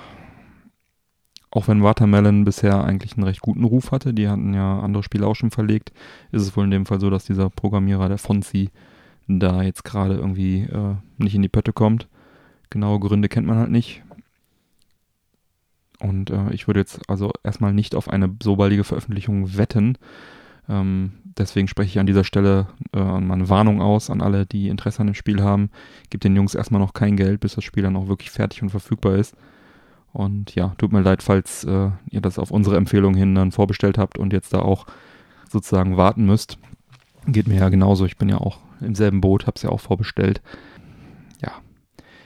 auch wenn Watermelon bisher eigentlich einen recht guten Ruf hatte, die hatten ja andere Spiele auch schon verlegt, ist es wohl in dem Fall so, dass dieser Programmierer, der Fonzie, da jetzt gerade irgendwie äh, nicht in die Pötte kommt. Genaue Gründe kennt man halt nicht. Und äh, ich würde jetzt also erstmal nicht auf eine so baldige Veröffentlichung wetten. Ähm, deswegen spreche ich an dieser Stelle äh, mal eine Warnung aus an alle, die Interesse an dem Spiel haben. Gebt den Jungs erstmal noch kein Geld, bis das Spiel dann auch wirklich fertig und verfügbar ist. Und ja, tut mir leid, falls äh, ihr das auf unsere Empfehlung hin dann vorbestellt habt und jetzt da auch sozusagen warten müsst. Geht mir ja genauso. Ich bin ja auch im selben Boot, hab's ja auch vorbestellt. Ja.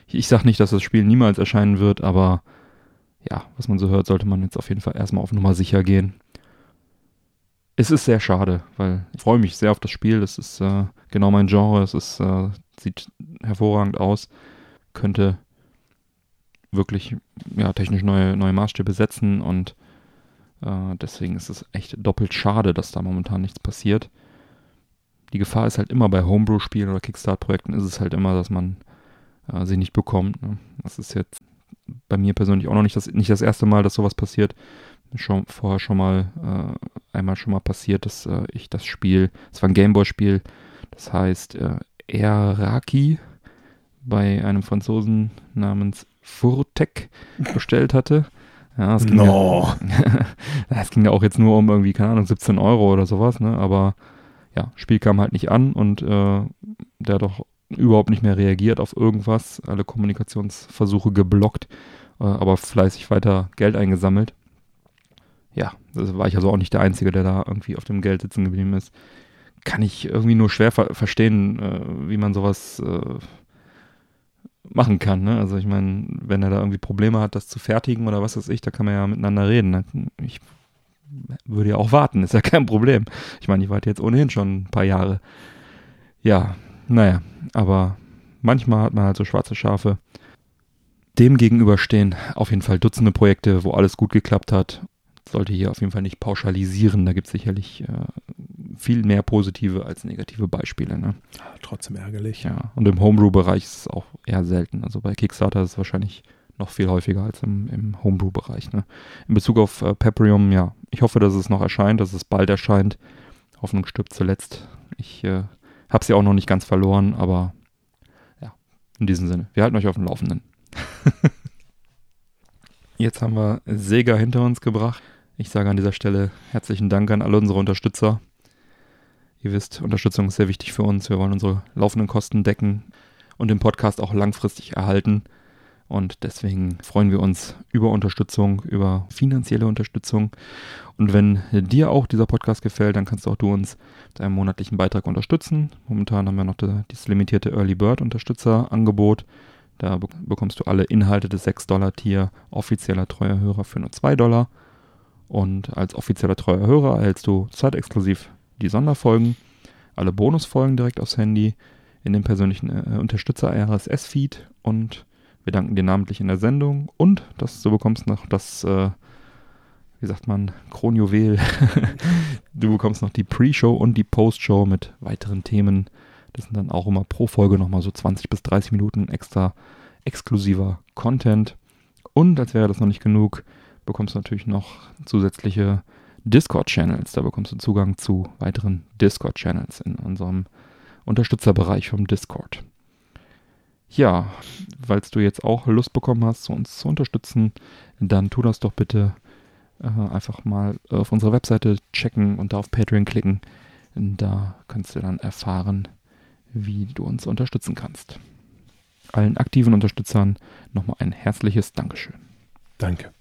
Ich sag nicht, dass das Spiel niemals erscheinen wird, aber ja, was man so hört, sollte man jetzt auf jeden Fall erstmal auf Nummer sicher gehen. Es ist sehr schade, weil ich freue mich sehr auf das Spiel. Es ist äh, genau mein Genre. Es ist, äh, sieht hervorragend aus. Könnte wirklich ja, technisch neue, neue Maßstäbe setzen und äh, deswegen ist es echt doppelt schade, dass da momentan nichts passiert. Die Gefahr ist halt immer bei Homebrew-Spielen oder Kickstart-Projekten ist es halt immer, dass man äh, sie nicht bekommt. Ne? Das ist jetzt bei mir persönlich auch noch nicht das, nicht das erste Mal, dass sowas passiert. Schon vorher schon mal äh, einmal schon mal passiert, dass äh, ich das Spiel, es war ein Gameboy-Spiel, das heißt äh, Eraki bei einem Franzosen namens Furtek bestellt hatte. Ja, es ging, No. (laughs) ja, es ging ja auch jetzt nur um irgendwie, keine Ahnung, 17 Euro oder sowas, ne? Aber ja, Spiel kam halt nicht an und äh, der hat auch überhaupt nicht mehr reagiert auf irgendwas, alle Kommunikationsversuche geblockt, äh, aber fleißig weiter Geld eingesammelt. ja, das war ich also auch nicht der Einzige, der da irgendwie auf dem Geld sitzen geblieben ist. Kann ich irgendwie nur schwer ver verstehen, äh, wie man sowas äh, machen kann. Ne? Also ich meine, wenn er da irgendwie Probleme hat, das zu fertigen oder was weiß ich, da kann man ja miteinander reden. Ne? Ich würde ja auch warten, ist ja kein Problem. Ich meine, ich warte jetzt ohnehin schon ein paar Jahre. Ja, naja, aber manchmal hat man halt so schwarze Schafe. Dem gegenüberstehen auf jeden Fall Dutzende Projekte, wo alles gut geklappt hat. Sollte hier auf jeden Fall nicht pauschalisieren. Da gibt es sicherlich äh, viel mehr positive als negative Beispiele. Ne? Trotzdem ärgerlich. Ja, und im Homebrew-Bereich ist es auch eher selten. Also bei Kickstarter ist es wahrscheinlich noch viel häufiger als im, im Homebrew-Bereich. Ne? In Bezug auf äh, Peprium, ja, ich hoffe, dass es noch erscheint, dass es bald erscheint. Hoffnung stirbt zuletzt. Ich äh, habe sie auch noch nicht ganz verloren, aber ja, in diesem Sinne, wir halten euch auf dem Laufenden. (laughs) Jetzt haben wir Sega hinter uns gebracht. Ich sage an dieser Stelle herzlichen Dank an alle unsere Unterstützer. Ihr wisst, Unterstützung ist sehr wichtig für uns. Wir wollen unsere laufenden Kosten decken und den Podcast auch langfristig erhalten. Und deswegen freuen wir uns über Unterstützung, über finanzielle Unterstützung. Und wenn dir auch dieser Podcast gefällt, dann kannst auch du uns mit einem monatlichen Beitrag unterstützen. Momentan haben wir noch das limitierte Early Bird Unterstützerangebot. Da bekommst du alle Inhalte des 6-Dollar-Tier offizieller treuer Hörer für nur 2 Dollar. Und als offizieller treuer Hörer erhältst du zeitexklusiv die Sonderfolgen, alle Bonusfolgen direkt aufs Handy, in dem persönlichen äh, Unterstützer RSS-Feed und wir danken dir namentlich in der Sendung und dass du bekommst noch das, äh, wie sagt man, Kronjuwel. (laughs) du bekommst noch die Pre-Show und die Post-Show mit weiteren Themen. Das sind dann auch immer pro Folge nochmal so 20 bis 30 Minuten extra exklusiver Content. Und als wäre das noch nicht genug, bekommst du natürlich noch zusätzliche Discord-Channels. Da bekommst du Zugang zu weiteren Discord-Channels in unserem Unterstützerbereich vom Discord. Ja, weil du jetzt auch Lust bekommen hast, uns zu unterstützen, dann tu das doch bitte äh, einfach mal auf unserer Webseite checken und da auf Patreon klicken. Da kannst du dann erfahren, wie du uns unterstützen kannst. Allen aktiven Unterstützern nochmal ein herzliches Dankeschön. Danke.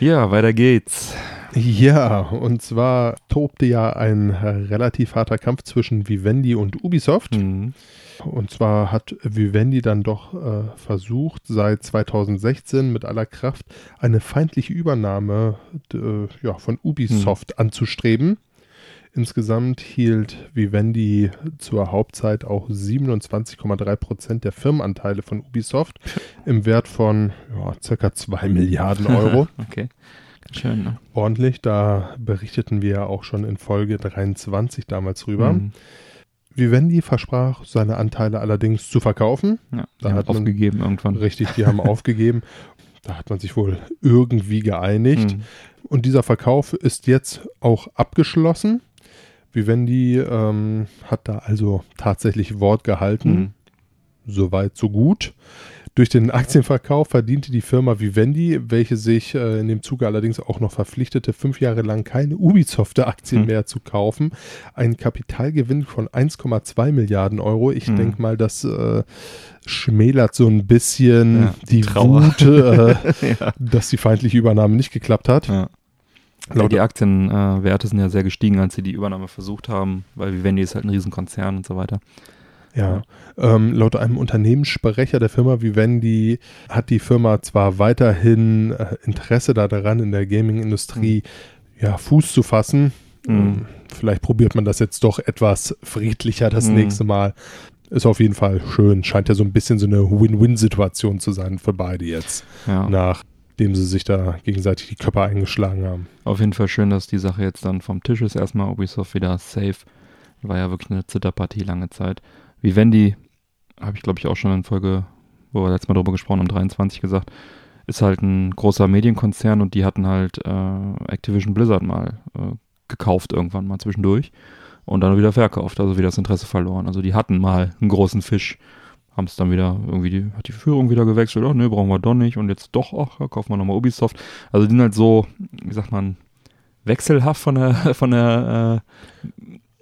Ja, weiter geht's. Ja, und zwar tobte ja ein relativ harter Kampf zwischen Vivendi und Ubisoft. Mhm. Und zwar hat Vivendi dann doch äh, versucht, seit 2016 mit aller Kraft eine feindliche Übernahme äh, ja, von Ubisoft mhm. anzustreben. Insgesamt hielt Vivendi zur Hauptzeit auch 27,3 Prozent der Firmenanteile von Ubisoft im Wert von ja, circa 2 Milliarden Euro. (laughs) okay. Schön, ne? Ordentlich, da berichteten wir ja auch schon in Folge 23 damals drüber. Mhm. Vivendi versprach, seine Anteile allerdings zu verkaufen. Ja, da hat man, aufgegeben irgendwann. Richtig, die (laughs) haben aufgegeben. Da hat man sich wohl irgendwie geeinigt. Mhm. Und dieser Verkauf ist jetzt auch abgeschlossen. Vivendi ähm, hat da also tatsächlich Wort gehalten. Mhm. Soweit, so gut. Durch den Aktienverkauf verdiente die Firma Vivendi, welche sich äh, in dem Zuge allerdings auch noch verpflichtete, fünf Jahre lang keine Ubisoft-Aktien hm. mehr zu kaufen, einen Kapitalgewinn von 1,2 Milliarden Euro. Ich hm. denke mal, das äh, schmälert so ein bisschen ja, die Trauer. Wut, äh, (laughs) ja. dass die feindliche Übernahme nicht geklappt hat. Ja. Laut die Aktienwerte sind ja sehr gestiegen, als sie die Übernahme versucht haben, weil Vivendi ist halt ein Riesenkonzern und so weiter. Ja, ähm, laut einem Unternehmenssprecher der Firma Vivendi hat die Firma zwar weiterhin äh, Interesse daran, in der Gaming-Industrie mhm. ja, Fuß zu fassen. Mhm. Ähm, vielleicht probiert man das jetzt doch etwas friedlicher das mhm. nächste Mal. Ist auf jeden Fall schön. Scheint ja so ein bisschen so eine Win-Win-Situation zu sein für beide jetzt. Ja. Nachdem sie sich da gegenseitig die Köpfe eingeschlagen haben. Auf jeden Fall schön, dass die Sache jetzt dann vom Tisch ist. Erstmal Ubisoft wieder safe. War ja wirklich eine Zitterpartie lange Zeit. Vivendi, habe ich glaube ich auch schon in Folge, wo wir letztes Mal drüber gesprochen haben, 23 gesagt, ist halt ein großer Medienkonzern und die hatten halt äh, Activision Blizzard mal äh, gekauft irgendwann mal zwischendurch und dann wieder verkauft, also wieder das Interesse verloren. Also die hatten mal einen großen Fisch, haben es dann wieder irgendwie, die, hat die Führung wieder gewechselt, oh ne, brauchen wir doch nicht und jetzt doch, ach, kaufen wir nochmal Ubisoft. Also die sind halt so, wie sagt man, wechselhaft von der, (laughs) von der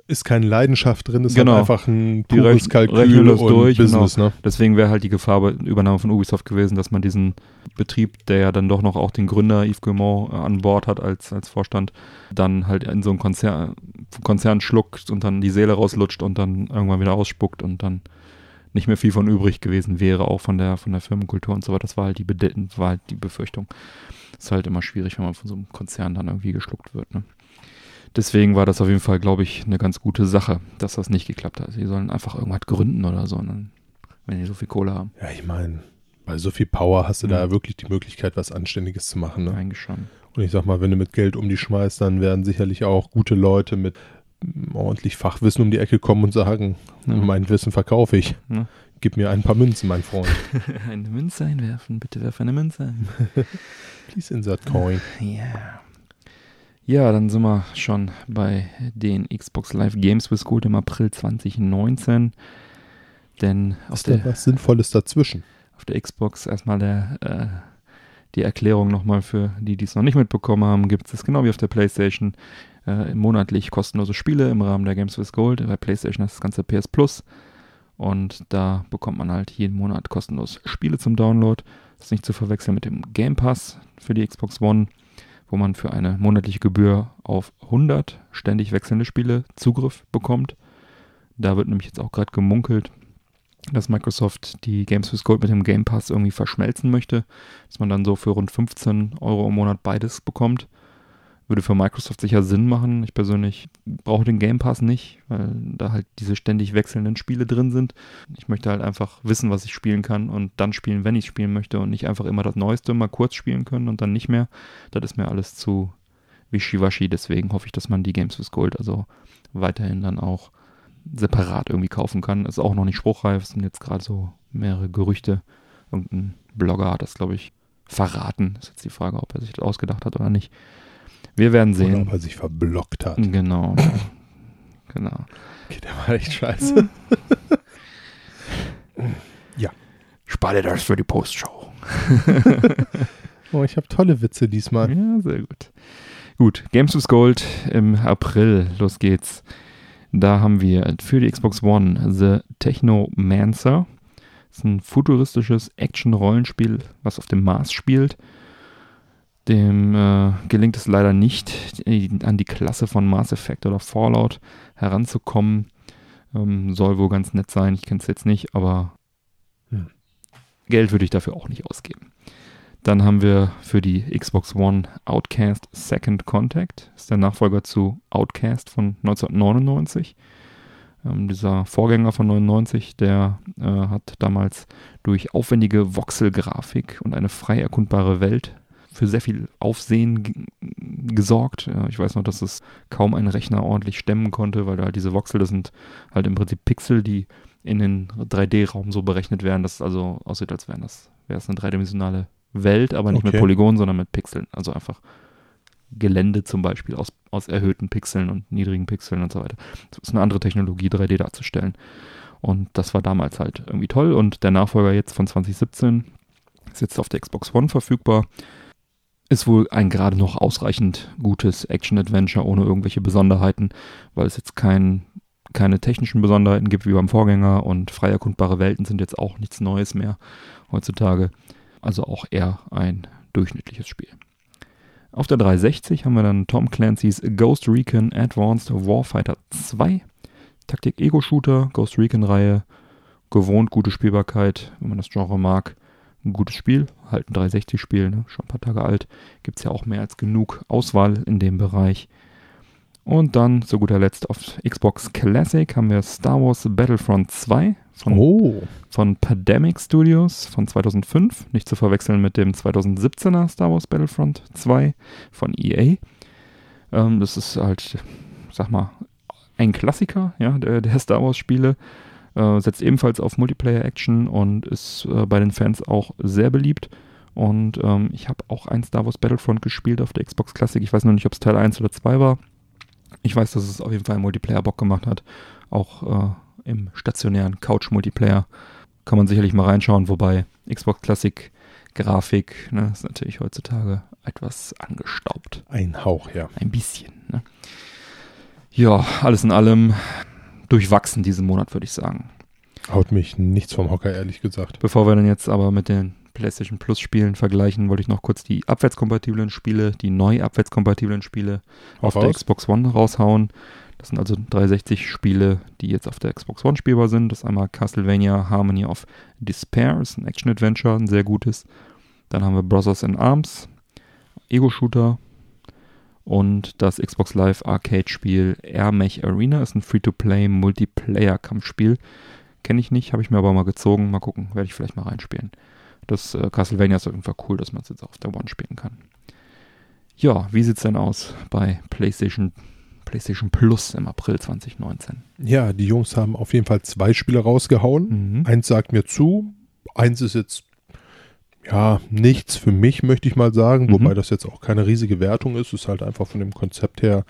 ist keine Leidenschaft drin, ist Genau. halt einfach ein pures Kalkül und durch, genau. Business, ne? Deswegen wäre halt die Gefahr bei Übernahme von Ubisoft gewesen, dass man diesen Betrieb, der ja dann doch noch auch den Gründer Yves Guillemot äh, an Bord hat als, als Vorstand, dann halt in so einen Konzern, Konzern schluckt und dann die Seele rauslutscht und dann irgendwann wieder ausspuckt und dann nicht mehr viel von übrig gewesen wäre, auch von der, von der Firmenkultur und so weiter. Das war halt die, Bede war halt die Befürchtung. Ist halt immer schwierig, wenn man von so einem Konzern dann irgendwie geschluckt wird. Ne? Deswegen war das auf jeden Fall, glaube ich, eine ganz gute Sache, dass das nicht geklappt hat. Sie sollen einfach irgendwas gründen oder so, ne? wenn die so viel Kohle haben. Ja, ich meine, bei so viel Power hast du Mhm. da wirklich die Möglichkeit, was Anständiges zu machen. Ne? Eigentlich schon. Und ich sag mal, wenn du mit Geld um die schmeißt, dann werden sicherlich auch gute Leute mit mm, ordentlich Fachwissen um die Ecke kommen und sagen, Ja. mein Wissen verkaufe ich. Ja. Gib mir ein paar Münzen, mein Freund. (laughs) eine Münze einwerfen, bitte werf eine Münze ein. (laughs) Please insert coin. Ja. Ja, dann sind wir schon bei den Xbox Live Games with Gold im April 2019. Denn auf Ist der, was Sinnvolles dazwischen? auf der Xbox erstmal der, äh, die Erklärung nochmal für die, die es noch nicht mitbekommen haben, gibt es genau wie auf der PlayStation äh, monatlich kostenlose Spiele im Rahmen der Games with Gold. Bei PlayStation ist das ganze PS Plus. Und da bekommt man halt jeden Monat kostenlos Spiele zum Download. Das ist nicht zu verwechseln mit dem Game Pass für die Xbox One, wo man für eine monatliche Gebühr auf 100 ständig wechselnde Spiele Zugriff bekommt. Da wird nämlich jetzt auch gerade gemunkelt, dass Microsoft die Games with Gold mit dem Game Pass irgendwie verschmelzen möchte, dass man dann so für rund 15 Euro im Monat beides bekommt. Würde für Microsoft sicher Sinn machen. Ich persönlich brauche den Game Pass nicht, weil da halt diese ständig wechselnden Spiele drin sind. Ich möchte halt einfach wissen, was ich spielen kann und dann spielen, wenn ich spielen möchte und nicht einfach immer das Neueste mal kurz spielen können und dann nicht mehr. Das ist mir alles zu wischiwaschi. Deswegen hoffe ich, dass man die Games with Gold also weiterhin dann auch separat irgendwie kaufen kann. Ist auch noch nicht spruchreif, es sind jetzt gerade so mehrere Gerüchte. Irgendein Blogger hat das, glaube ich, verraten. Ist jetzt die Frage, ob er sich das ausgedacht hat oder nicht. Wir werden Oder sehen. ob er sich verblockt hat. Genau. (laughs) genau. Okay, der war echt scheiße. (laughs) Spar dir das für die Postshow. (laughs) Oh, ich habe tolle Witze diesmal. Ja, sehr gut. Gut, Games with Gold im April. Los geht's. Da haben wir für die Xbox One The Technomancer. Das ist ein futuristisches Action-Rollenspiel, was auf dem Mars spielt. Dem äh, gelingt es leider nicht, an die Klasse von Mass Effect oder Fallout heranzukommen. Ähm, soll wohl ganz nett sein. Ich kenne es jetzt nicht, aber Hm. Geld würde ich dafür auch nicht ausgeben. Dann haben wir für die Xbox One Outcast Second Contact. Das ist der Nachfolger zu Outcast von 1999. Ähm, dieser Vorgänger von 99, der äh, hat damals durch aufwendige Voxel-Grafik und eine frei erkundbare Welt für sehr viel Aufsehen gesorgt. Äh, ich weiß noch, dass es kaum ein Rechner ordentlich stemmen konnte, weil da halt diese Voxel, das sind halt im Prinzip Pixel, die in den 3D-Raum so berechnet werden, dass es also aussieht, als wären das, wäre es eine dreidimensionale Welt, aber nicht mit Okay. Polygonen, sondern mit Pixeln. Also einfach Gelände zum Beispiel aus, aus erhöhten Pixeln und niedrigen Pixeln und so weiter. Das ist eine andere Technologie, 3D darzustellen. Und das war damals halt irgendwie toll. Und der Nachfolger jetzt von 2017 ist jetzt auf der Xbox One verfügbar. Ist wohl ein gerade noch ausreichend gutes Action-Adventure ohne irgendwelche Besonderheiten, weil es jetzt kein, keine technischen Besonderheiten gibt wie beim Vorgänger und frei erkundbare Welten sind jetzt auch nichts Neues mehr heutzutage. Also auch eher ein durchschnittliches Spiel. Auf der 360 haben wir dann Tom Clancy's Ghost Recon Advanced Warfighter 2. Taktik-Ego-Shooter, Ghost Recon-Reihe. Gewohnt gute Spielbarkeit, wenn man das Genre mag. Ein gutes Spiel, halt ein 360-Spiel, ne? schon ein paar Tage alt. Gibt es ja auch mehr als genug Auswahl in dem Bereich. Und dann zu guter Letzt auf Xbox Classic haben wir Star Wars Battlefront 2 von Oh, von Pandemic Studios von 2005, nicht zu verwechseln mit dem 2017er Star Wars Battlefront 2 von EA. Ähm, das ist halt, sag mal, ein Klassiker ja, der, der Star Wars Spiele. Äh, setzt ebenfalls auf Multiplayer-Action und ist äh, bei den Fans auch sehr beliebt. Und ähm, ich habe auch ein Star Wars Battlefront gespielt auf der Xbox Classic. Ich weiß noch nicht, ob es Teil 1 oder 2 war. Ich weiß, dass es auf jeden Fall Multiplayer Bock gemacht hat. Auch äh, im stationären Couch-Multiplayer kann man sicherlich mal reinschauen, wobei Xbox Classic Grafik ne, ist natürlich heutzutage etwas angestaubt. ein Hauch, ja. Ein bisschen. Ne? Ja, alles in allem durchwachsen diesen Monat, würde ich sagen. Haut mich nichts vom Hocker, ehrlich gesagt. Bevor wir dann jetzt aber mit den PlayStation Plus Spielen vergleichen, wollte ich noch kurz die abwärtskompatiblen Spiele, die neu abwärtskompatiblen Spiele auf Hau der. Xbox One raushauen. Das sind also 360 Spiele, die jetzt auf der Xbox One spielbar sind. Das ist einmal Castlevania Harmony of Despair, ist ein Action-Adventure, ein sehr gutes. Dann haben wir Brothers in Arms, Ego-Shooter und das Xbox Live Arcade-Spiel Air Mech Arena ist ein Free-to-Play Multiplayer-Kampfspiel. Kenne ich nicht, habe ich mir aber mal gezogen. Mal gucken, werde ich vielleicht mal reinspielen. Das äh, Castlevania ist auf jeden Fall cool, dass man es jetzt auf der One spielen kann. Ja, wie sieht's denn aus bei PlayStation, PlayStation Plus im April 2019? Ja, die Jungs haben auf jeden Fall zwei Spiele rausgehauen. Mhm. Eins sagt mir zu, eins ist jetzt ja nichts für mich, möchte ich mal sagen, Mhm. wobei das jetzt auch keine riesige Wertung ist. Ist halt einfach von dem Konzept her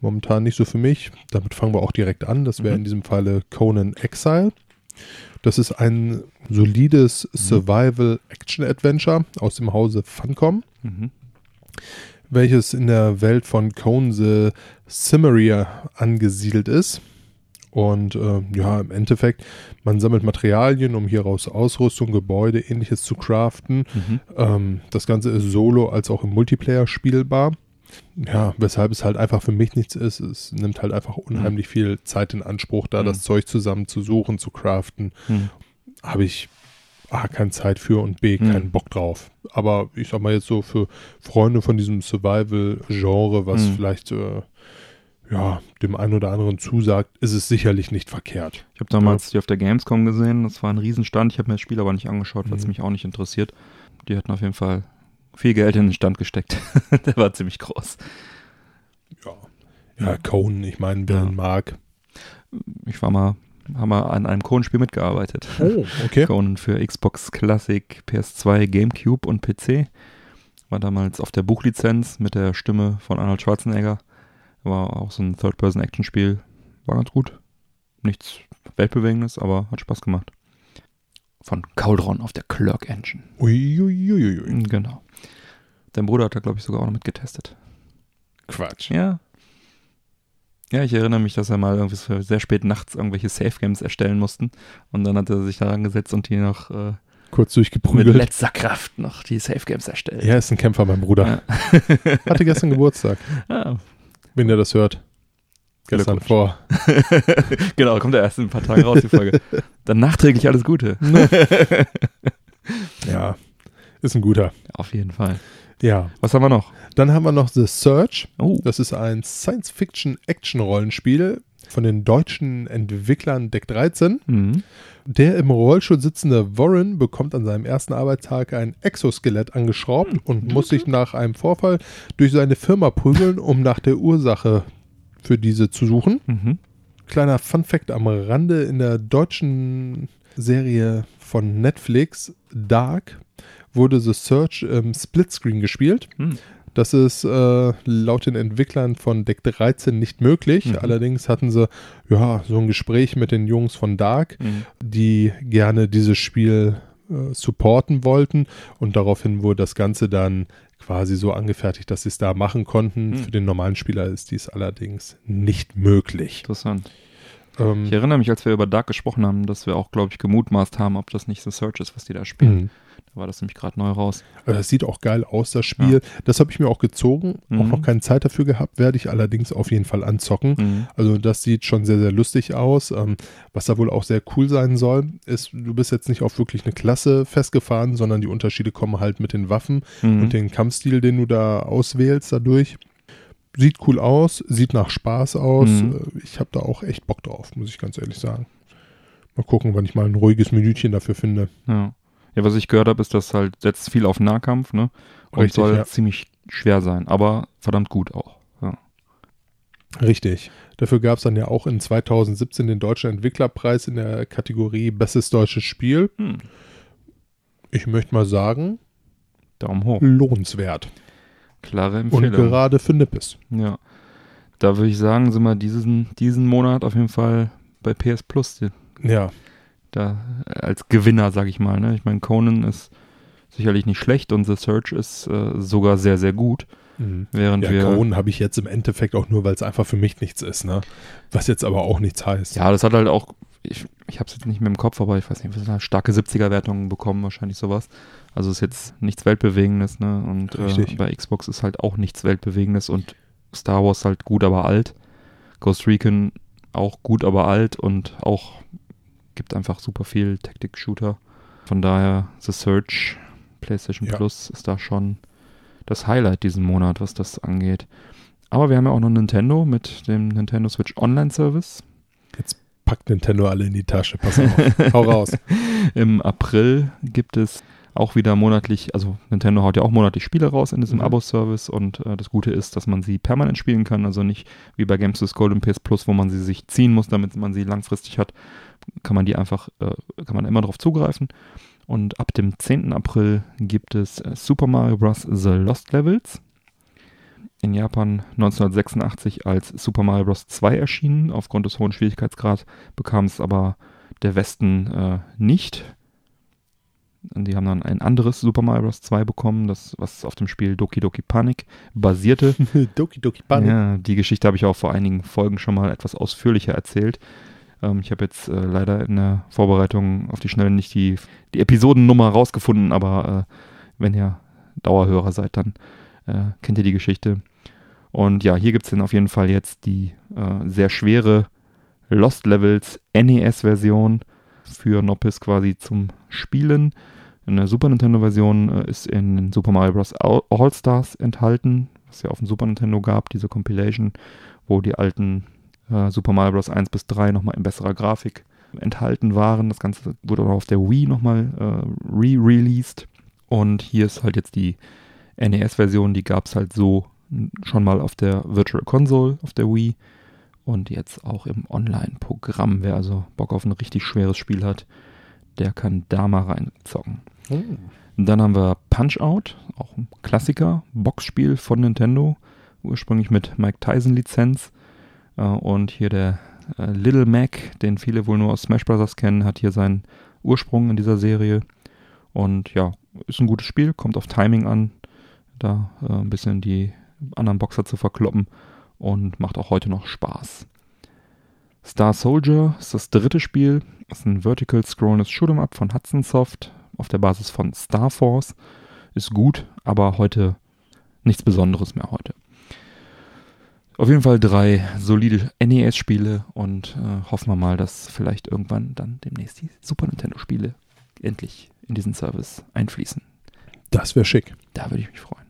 momentan nicht so für mich. Damit fangen wir auch direkt an. Das wäre Mhm. in diesem Falle Conan Exile. Das ist ein solides Mhm. Survival-Action-Adventure aus dem Hause Funcom, Mhm. welches in der Welt von Conan the Cimmerier angesiedelt ist. Und äh, ja, im Endeffekt, man sammelt Materialien, um hieraus Ausrüstung, Gebäude, ähnliches zu craften. Mhm. Ähm, das Ganze ist solo als auch im Multiplayer spielbar. Ja, weshalb es halt einfach für mich nichts ist. Es nimmt halt einfach unheimlich viel Zeit in Anspruch, da Mhm. das Zeug zusammen zu suchen, zu craften. Mhm. Habe ich A, keine Zeit für und B, Mhm. keinen Bock drauf. Aber ich sag mal jetzt so für Freunde von diesem Survival-Genre, was Mhm. vielleicht äh, ja, dem einen oder anderen zusagt, ist es sicherlich nicht verkehrt. Ich habe damals die auf der Gamescom gesehen. Das war ein Riesenstand. Ich habe mir das Spiel aber nicht angeschaut, weil es Mhm. mich auch nicht interessiert. Die hatten auf jeden Fall viel Geld in den Stand gesteckt. (laughs) Der war ziemlich groß. Ja, ja Conan, ich meine, wer Ja. ihn mag. Ich war mal, haben mal an einem Conan-Spiel mitgearbeitet. Oh, okay. (laughs) Conan für Xbox Classic, PS2, GameCube und PC. War damals auf der Buchlizenz mit der Stimme von Arnold Schwarzenegger. War auch so ein Third-Person-Action-Spiel. War ganz gut. Nichts Weltbewegendes, aber hat Spaß gemacht. Von Cauldron auf der Clerk Engine. Uiuiuiui. Genau. Dein Bruder hat da, glaube ich, sogar auch noch mitgetestet. Quatsch. Ja. Ja, ich erinnere mich, dass er mal irgendwie so sehr spät nachts irgendwelche Safe Games erstellen mussten. Und dann hat er sich da angesetzt und die noch äh, Kurz mit durchgeprügelt. letzter Kraft noch die Safe Games erstellt. Er ist ein Kämpfer, mein Bruder. Hatte gestern (laughs) Geburtstag, Ja. Wenn ihr das hört. Gestern vor. (laughs) genau, kommt er erst in ein paar Tagen raus, die Folge. (laughs) Dann nachträglich alles Gute. (laughs) Ja, ist ein guter. Auf jeden Fall. Ja. Was haben wir noch? Dann haben wir noch The Search. Oh, Das ist ein Science-Fiction-Action-Rollenspiel von den deutschen Entwicklern Deck 13. mhm. Der im Rollstuhl sitzende Warren bekommt an seinem ersten Arbeitstag ein Exoskelett angeschraubt und muss sich nach einem Vorfall durch seine Firma prügeln, um nach der Ursache für diese zu suchen. Mhm. Kleiner Fun-Fact am Rande: In der deutschen Serie von Netflix Dark wurde The Search im Splitscreen gespielt. Mhm. Das ist äh, laut den Entwicklern von Deck 13 nicht möglich. Mhm. Allerdings hatten sie ja so ein Gespräch mit den Jungs von Dark, Mhm. die gerne dieses Spiel äh, supporten wollten und daraufhin wurde das Ganze dann quasi so angefertigt, dass sie es da machen konnten. Mhm. Für den normalen Spieler ist dies allerdings nicht möglich. Interessant. Ähm, Ich erinnere mich, als wir über Dark gesprochen haben, dass wir auch, glaube ich, gemutmaßt haben, ob das nicht The Search ist, was die da spielen. Da war das nämlich gerade neu raus. Also das sieht auch geil aus, das Spiel. Das habe ich mir auch gezogen. Auch Mhm. noch keine Zeit dafür gehabt, werde ich allerdings auf jeden Fall anzocken. Mhm. Also das sieht schon sehr, sehr lustig aus. Ähm, was da wohl auch sehr cool sein soll, ist, du bist jetzt nicht auf wirklich eine Klasse festgefahren, sondern die Unterschiede kommen halt mit den Waffen Mhm. und den Kampfstil, den du da auswählst dadurch. Sieht cool aus, sieht nach Spaß aus. Mhm. Äh, Ich habe da auch echt Bock drauf, muss ich ganz ehrlich sagen. Mal gucken, wann ich mal ein ruhiges Minütchen dafür finde. Ja. Ja, was ich gehört habe, ist, dass halt setzt viel auf Nahkampf, ne? Und Richtig, soll ja. ziemlich schwer sein, aber verdammt gut auch. Ja. Richtig. Dafür gab es dann ja auch in 2017 den Deutschen Entwicklerpreis in der Kategorie Bestes deutsches Spiel. Hm. Ich möchte mal sagen, Daumen hoch. lohnenswert. Klare Und Empfehlung. gerade für Nippes. Ja. Da würde ich sagen, sind wir diesen, diesen Monat auf jeden Fall bei PS Plus Ja, da äh, als Gewinner, sag ich mal. Ne? Ich meine, Conan ist sicherlich nicht schlecht und The Search ist äh, sogar sehr, sehr gut. Mhm. Während ja, wir. Kronen habe ich jetzt im Endeffekt auch nur, weil es einfach für mich nichts ist, ne? Was jetzt aber auch nichts heißt. Ja, das hat halt auch, ich, ich habe es jetzt nicht mehr im Kopf, aber ich weiß nicht, was halt starke 70er-Wertungen bekommen, wahrscheinlich sowas. Also ist jetzt nichts Weltbewegendes, ne? Und äh, bei Xbox ist halt auch nichts Weltbewegendes und Star Wars halt gut, aber alt. Ghost Recon auch gut, aber alt und auch gibt einfach super viel Taktik-Shooter. Von daher The Search, PlayStation Ja. Plus ist da schon das Highlight diesen Monat, was das angeht. Aber wir haben ja auch noch Nintendo mit dem Nintendo Switch Online Service. Packt Nintendo alle in die Tasche, pass auf. (laughs) Hau raus. Im April gibt es auch wieder monatlich, also Nintendo haut ja auch monatlich Spiele raus in diesem Mhm. Abo-Service und äh, das Gute ist, dass man sie permanent spielen kann, also nicht wie bei Games with Gold und PS Plus, wo man sie sich ziehen muss, damit man sie langfristig hat, kann man die einfach, äh, kann man immer darauf zugreifen. Und ab dem 10. April gibt es äh, Super Mario Bros. The Lost Levels. In Japan 1986 als Super Mario Bros. 2 erschienen. Aufgrund des hohen Schwierigkeitsgrads bekam es aber der Westen äh, nicht. Und die haben dann ein anderes Super Mario Bros. 2 bekommen, das, was auf dem Spiel Doki Doki Panic basierte. (laughs) Doki Doki Panic. Ja, die Geschichte habe ich auch vor einigen Folgen schon mal etwas ausführlicher erzählt. Ähm, ich habe jetzt äh, leider in der Vorbereitung auf die Schnelle nicht die, die Episodennummer rausgefunden, aber äh, wenn ihr Dauerhörer seid, dann äh, kennt ihr die Geschichte. Und ja, hier gibt es dann auf jeden Fall jetzt die äh, sehr schwere Lost Levels NES-Version für Noppis quasi zum Spielen. Eine Super Nintendo-Version äh, ist in Super Mario Bros. All- All-Stars enthalten, was ja auf dem Super Nintendo gab, diese Compilation, wo die alten äh, Super Mario Bros. 1 bis 3 nochmal in besserer Grafik enthalten waren. Das Ganze wurde auch auf der Wii nochmal äh, re-released. Und hier ist halt jetzt die NES-Version, die gab es halt so schon mal auf der Virtual Console, auf der Wii. Und jetzt auch im Online-Programm. Wer also Bock auf ein richtig schweres Spiel hat, der kann da mal reinzocken. Hm. Dann haben wir Punch-Out, auch ein Klassiker, Boxspiel von Nintendo, ursprünglich mit Mike Tyson-Lizenz. Äh, und hier der äh, Little Mac, den viele wohl nur aus Smash Bros. kennen, hat hier seinen Ursprung in dieser Serie. Und ja, ist ein gutes Spiel, kommt auf Timing an, da äh, ein bisschen die anderen Boxer zu verkloppen und macht auch heute noch Spaß. Star Soldier ist das dritte Spiel, ist ein Vertical Scrollendes Shoot'em Up von Hudson Soft auf der Basis von Star Force. Ist gut, aber heute nichts Besonderes mehr heute. Auf jeden Fall drei solide NES-Spiele und äh, hoffen wir mal, dass vielleicht irgendwann dann demnächst die Super Nintendo-Spiele endlich in diesen Service einfließen. Das wäre schick. Da würde ich mich freuen.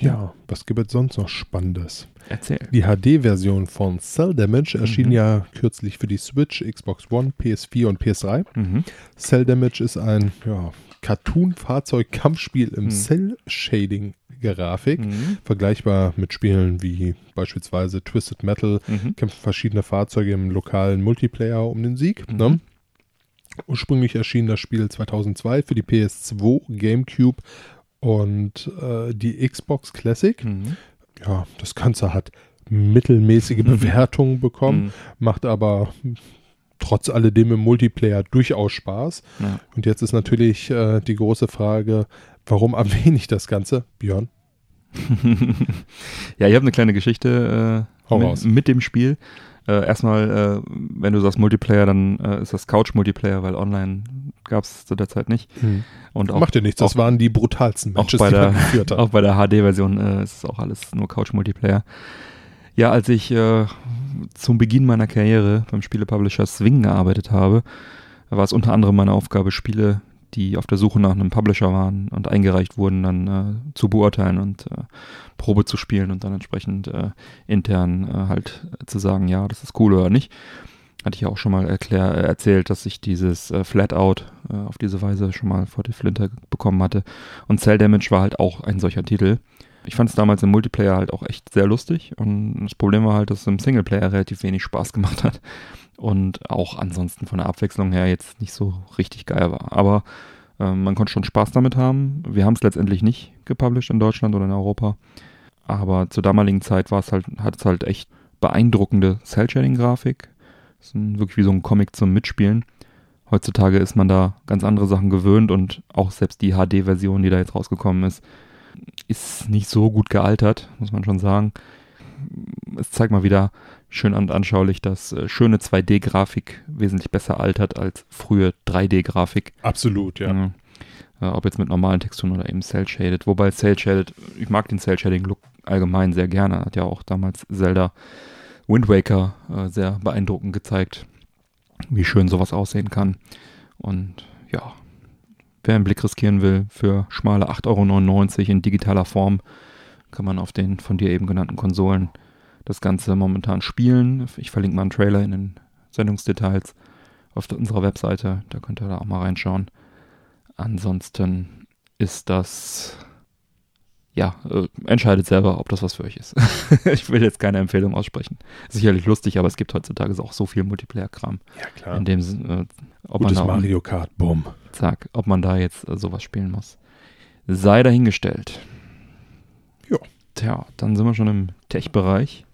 Ja, was gibt es sonst noch Spannendes? Erzähl. Die HD-Version von Cell Damage erschien Mhm. ja kürzlich für die Switch, Xbox One, PS4 und PS3. Mhm. Cell Damage ist ein ja, Cartoon-Fahrzeug-Kampfspiel im Mhm. Cell-Shading-Grafik. Mhm. Vergleichbar mit Spielen wie beispielsweise Twisted Metal, Mhm. kämpfen verschiedene Fahrzeuge im lokalen Multiplayer um den Sieg. Mhm. Ne? Ursprünglich erschien das Spiel 2002 für die PS2, GameCube und äh, die Xbox Classic. Mhm. Ja, das Ganze hat mittelmäßige (laughs) Bewertungen bekommen, Mhm. macht aber trotz alledem im Multiplayer durchaus Spaß. Ja. Und jetzt ist natürlich äh, die große Frage, warum (laughs) erwähne ich das Ganze? Björn? (laughs) ja, ich habe eine kleine Geschichte äh, mit, mit dem Spiel. Äh, erstmal, äh, wenn du sagst Multiplayer, dann äh, ist das Couch-Multiplayer, weil online gab es zu der Zeit nicht. Und auch, Macht ja nichts, das auch, waren die brutalsten auch Matches, bei die man geführt hat. (laughs) auch bei der HD-Version äh, ist es auch alles nur Couch-Multiplayer. Ja, als ich äh, zum Beginn meiner Karriere beim Spielepublisher Swing gearbeitet habe, war es unter anderem meine Aufgabe, Spiele, die auf der Suche nach einem Publisher waren und eingereicht wurden, dann äh, zu beurteilen und äh, Probe zu spielen und dann entsprechend äh, intern äh, halt zu sagen, ja, das ist cool oder nicht. Hatte ich ja auch schon mal erklär, äh, erzählt, dass ich dieses äh, Flatout auf diese Weise schon mal vor die Flinte bekommen hatte. Und Cell Damage war halt auch ein solcher Titel. Ich fand es damals im Multiplayer halt auch echt sehr lustig und das Problem war halt, dass es im Singleplayer relativ wenig Spaß gemacht hat und auch ansonsten von der Abwechslung her jetzt nicht so richtig geil war. Aber äh, man konnte schon Spaß damit haben. Wir haben es letztendlich nicht gepublished in Deutschland oder in Europa. Aber zur damaligen Zeit war es halt, hat es halt echt beeindruckende Cell-Shading-Grafik. Ist wirklich wie so ein Comic zum Mitspielen. Heutzutage ist man da ganz andere Sachen gewöhnt und auch selbst die HD-Version, die da jetzt rausgekommen ist, ist nicht so gut gealtert, muss man schon sagen. Es zeigt mal wieder schön und anschaulich, dass äh, schöne 2D-Grafik wesentlich besser altert als frühe 3D-Grafik. Absolut, ja. Ja. Äh, ob jetzt mit normalen Texturen oder eben Cell-Shaded. Wobei Cell-Shaded, ich mag den Cell-Shading-Look allgemein sehr gerne. Hat ja auch damals Zelda Wind Waker äh, sehr beeindruckend gezeigt, wie schön sowas aussehen kann. Und ja, wer einen Blick riskieren will für schmale 8,99 Euro in digitaler Form, kann man auf den von dir eben genannten Konsolen das Ganze momentan spielen. Ich verlinke mal einen Trailer in den Sendungsdetails auf unserer Webseite. Da könnt ihr da auch mal reinschauen. Ansonsten ist das, ja, äh, entscheidet selber, ob das was für euch ist. (laughs) ich will jetzt keine Empfehlung aussprechen. Sicherlich lustig, aber es gibt heutzutage auch so viel Multiplayer-Kram. Ja, klar. In dem äh, ob Gutes man da, Mario Kart, bumm. zack, ob man da jetzt äh, sowas spielen muss. Sei dahingestellt. Ja. Tja, dann sind wir schon im Tech-Bereich.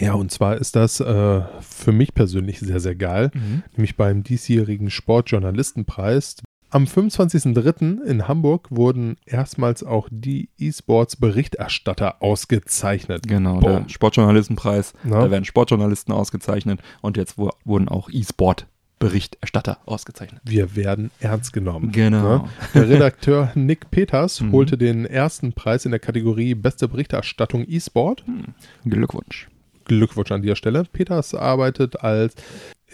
Ja, und zwar ist das äh, für mich persönlich sehr, sehr geil. Nämlich beim diesjährigen Sportjournalistenpreis. Am 25.03. in Hamburg wurden erstmals auch die E-Sports-Berichterstatter ausgezeichnet. Genau, Boom. der Sportjournalistenpreis. Na? Da werden Sportjournalisten ausgezeichnet und jetzt wo, wurden auch E-Sport-Berichterstatter ausgezeichnet. Wir werden ernst genommen. Genau. Der (laughs) Redakteur Nick Peters Mhm. holte den ersten Preis in der Kategorie Beste Berichterstattung E-Sport. Glückwunsch. Glückwunsch an dieser Stelle. Peters arbeitet als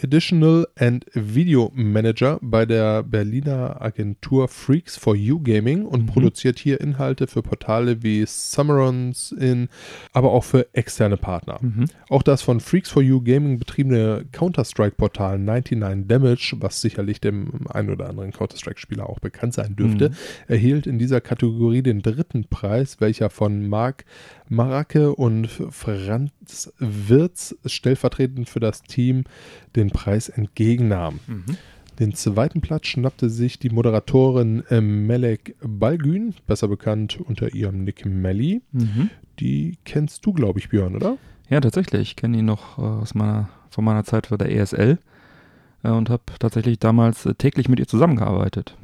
Additional and Video Manager bei der Berliner Agentur Freaks for You Gaming und Mhm. produziert hier Inhalte für Portale wie Summerons in, aber auch für externe Partner. Mhm. Auch das von Freaks for You Gaming betriebene Counter-Strike-Portal 99 Damage, was sicherlich dem einen oder anderen Counter-Strike-Spieler auch bekannt sein dürfte, Mhm. erhielt in dieser Kategorie den dritten Preis, welcher von Marc Marake und Franz Wirz stellvertretend für das Team den Preis entgegennahm. Mhm. Den zweiten Platz schnappte sich die Moderatorin äh, Melek Balgün, besser bekannt unter ihrem Nick Melly. Mhm. Die kennst du, glaube ich, Björn, oder? Ja, tatsächlich. Ich kenne ihn noch äh, aus meiner, von meiner Zeit für der ESL äh, und habe tatsächlich damals täglich mit ihr zusammengearbeitet.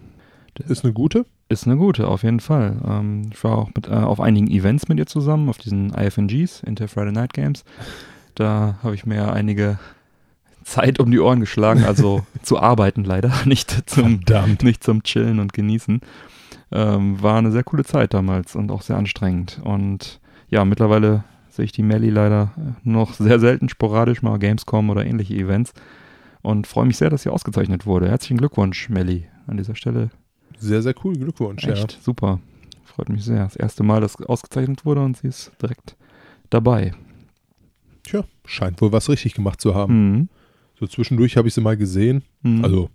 Ist eine gute. Ist eine gute, auf jeden Fall. Ähm, ich war auch mit, äh, auf einigen Events mit ihr zusammen, auf diesen IFNGs, Inter Friday Night Games. Da habe ich mir einige Zeit um die Ohren geschlagen, also (laughs) zu arbeiten leider, (laughs) nicht zum, Verdammt. nicht zum Chillen und Genießen. Ähm, war eine sehr coole Zeit damals und auch sehr anstrengend. Und ja, mittlerweile sehe ich die Melly leider noch sehr selten sporadisch mal Gamescom oder ähnliche Events und freue mich sehr, dass sie ausgezeichnet wurde. Herzlichen Glückwunsch, Melly, an dieser Stelle. Sehr, sehr cool. Glückwunsch. Echt super. Freut mich sehr. Das erste Mal, dass ausgezeichnet wurde und sie ist direkt dabei. Ja. Tja, scheint wohl was richtig gemacht zu haben. Mhm. So zwischendurch habe ich sie mal gesehen. Mhm. Also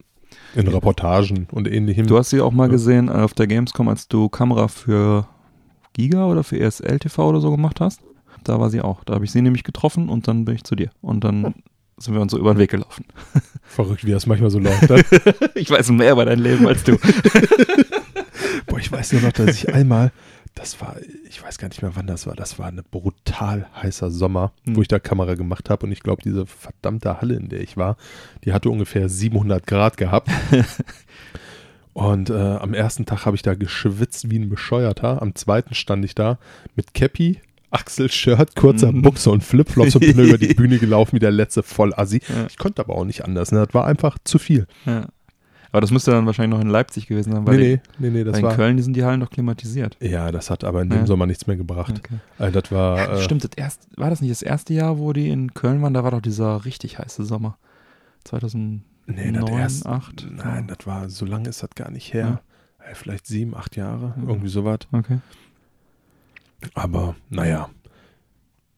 in Reportagen und ähnlichem. du hast sie auch mal Ja. gesehen auf der Gamescom, als du Kamera für Giga oder für ESL TV oder so gemacht hast. Da war sie auch. Da habe ich sie nämlich getroffen und dann bin ich zu dir. Und dann sind wir uns so über den Weg gelaufen. (laughs) Verrückt, wie das manchmal so läuft. ne? (laughs) ich weiß mehr über dein Leben als du. (laughs) Boah, ich weiß nur noch, dass ich einmal, das war, ich weiß gar nicht mehr, wann das war, das war ein brutal heißer Sommer, Hm. wo ich da Kamera gemacht habe und ich glaube, diese verdammte Halle, in der ich war, die hatte ungefähr 700 Grad gehabt. Und äh, am ersten Tag habe ich da geschwitzt wie ein Bescheuerter. Am zweiten stand ich da mit Cappy, Achselshirt, kurzer Mhm. Buchse und Flipflops und bin über die (laughs) Bühne gelaufen wie der letzte Vollassi. Ja. Ich konnte aber auch nicht anders. Ne? Das war einfach zu viel. Ja. Aber das müsste dann wahrscheinlich noch in Leipzig gewesen sein, weil nee, nee, nee, weil in. Köln die sind die Hallen doch klimatisiert. Ja, das hat aber in dem Ja. Sommer nichts mehr gebracht. Okay. Also das war. Äh, Stimmt, das erst, war das nicht das erste Jahr, wo die in Köln waren? Da war doch dieser richtig heiße Sommer. 2009, Nee, das erst, 8? Nein, das war, so lange ist das gar nicht her. Äh, Vielleicht sieben, acht Jahre, irgendwie sowas. Okay. Aber naja,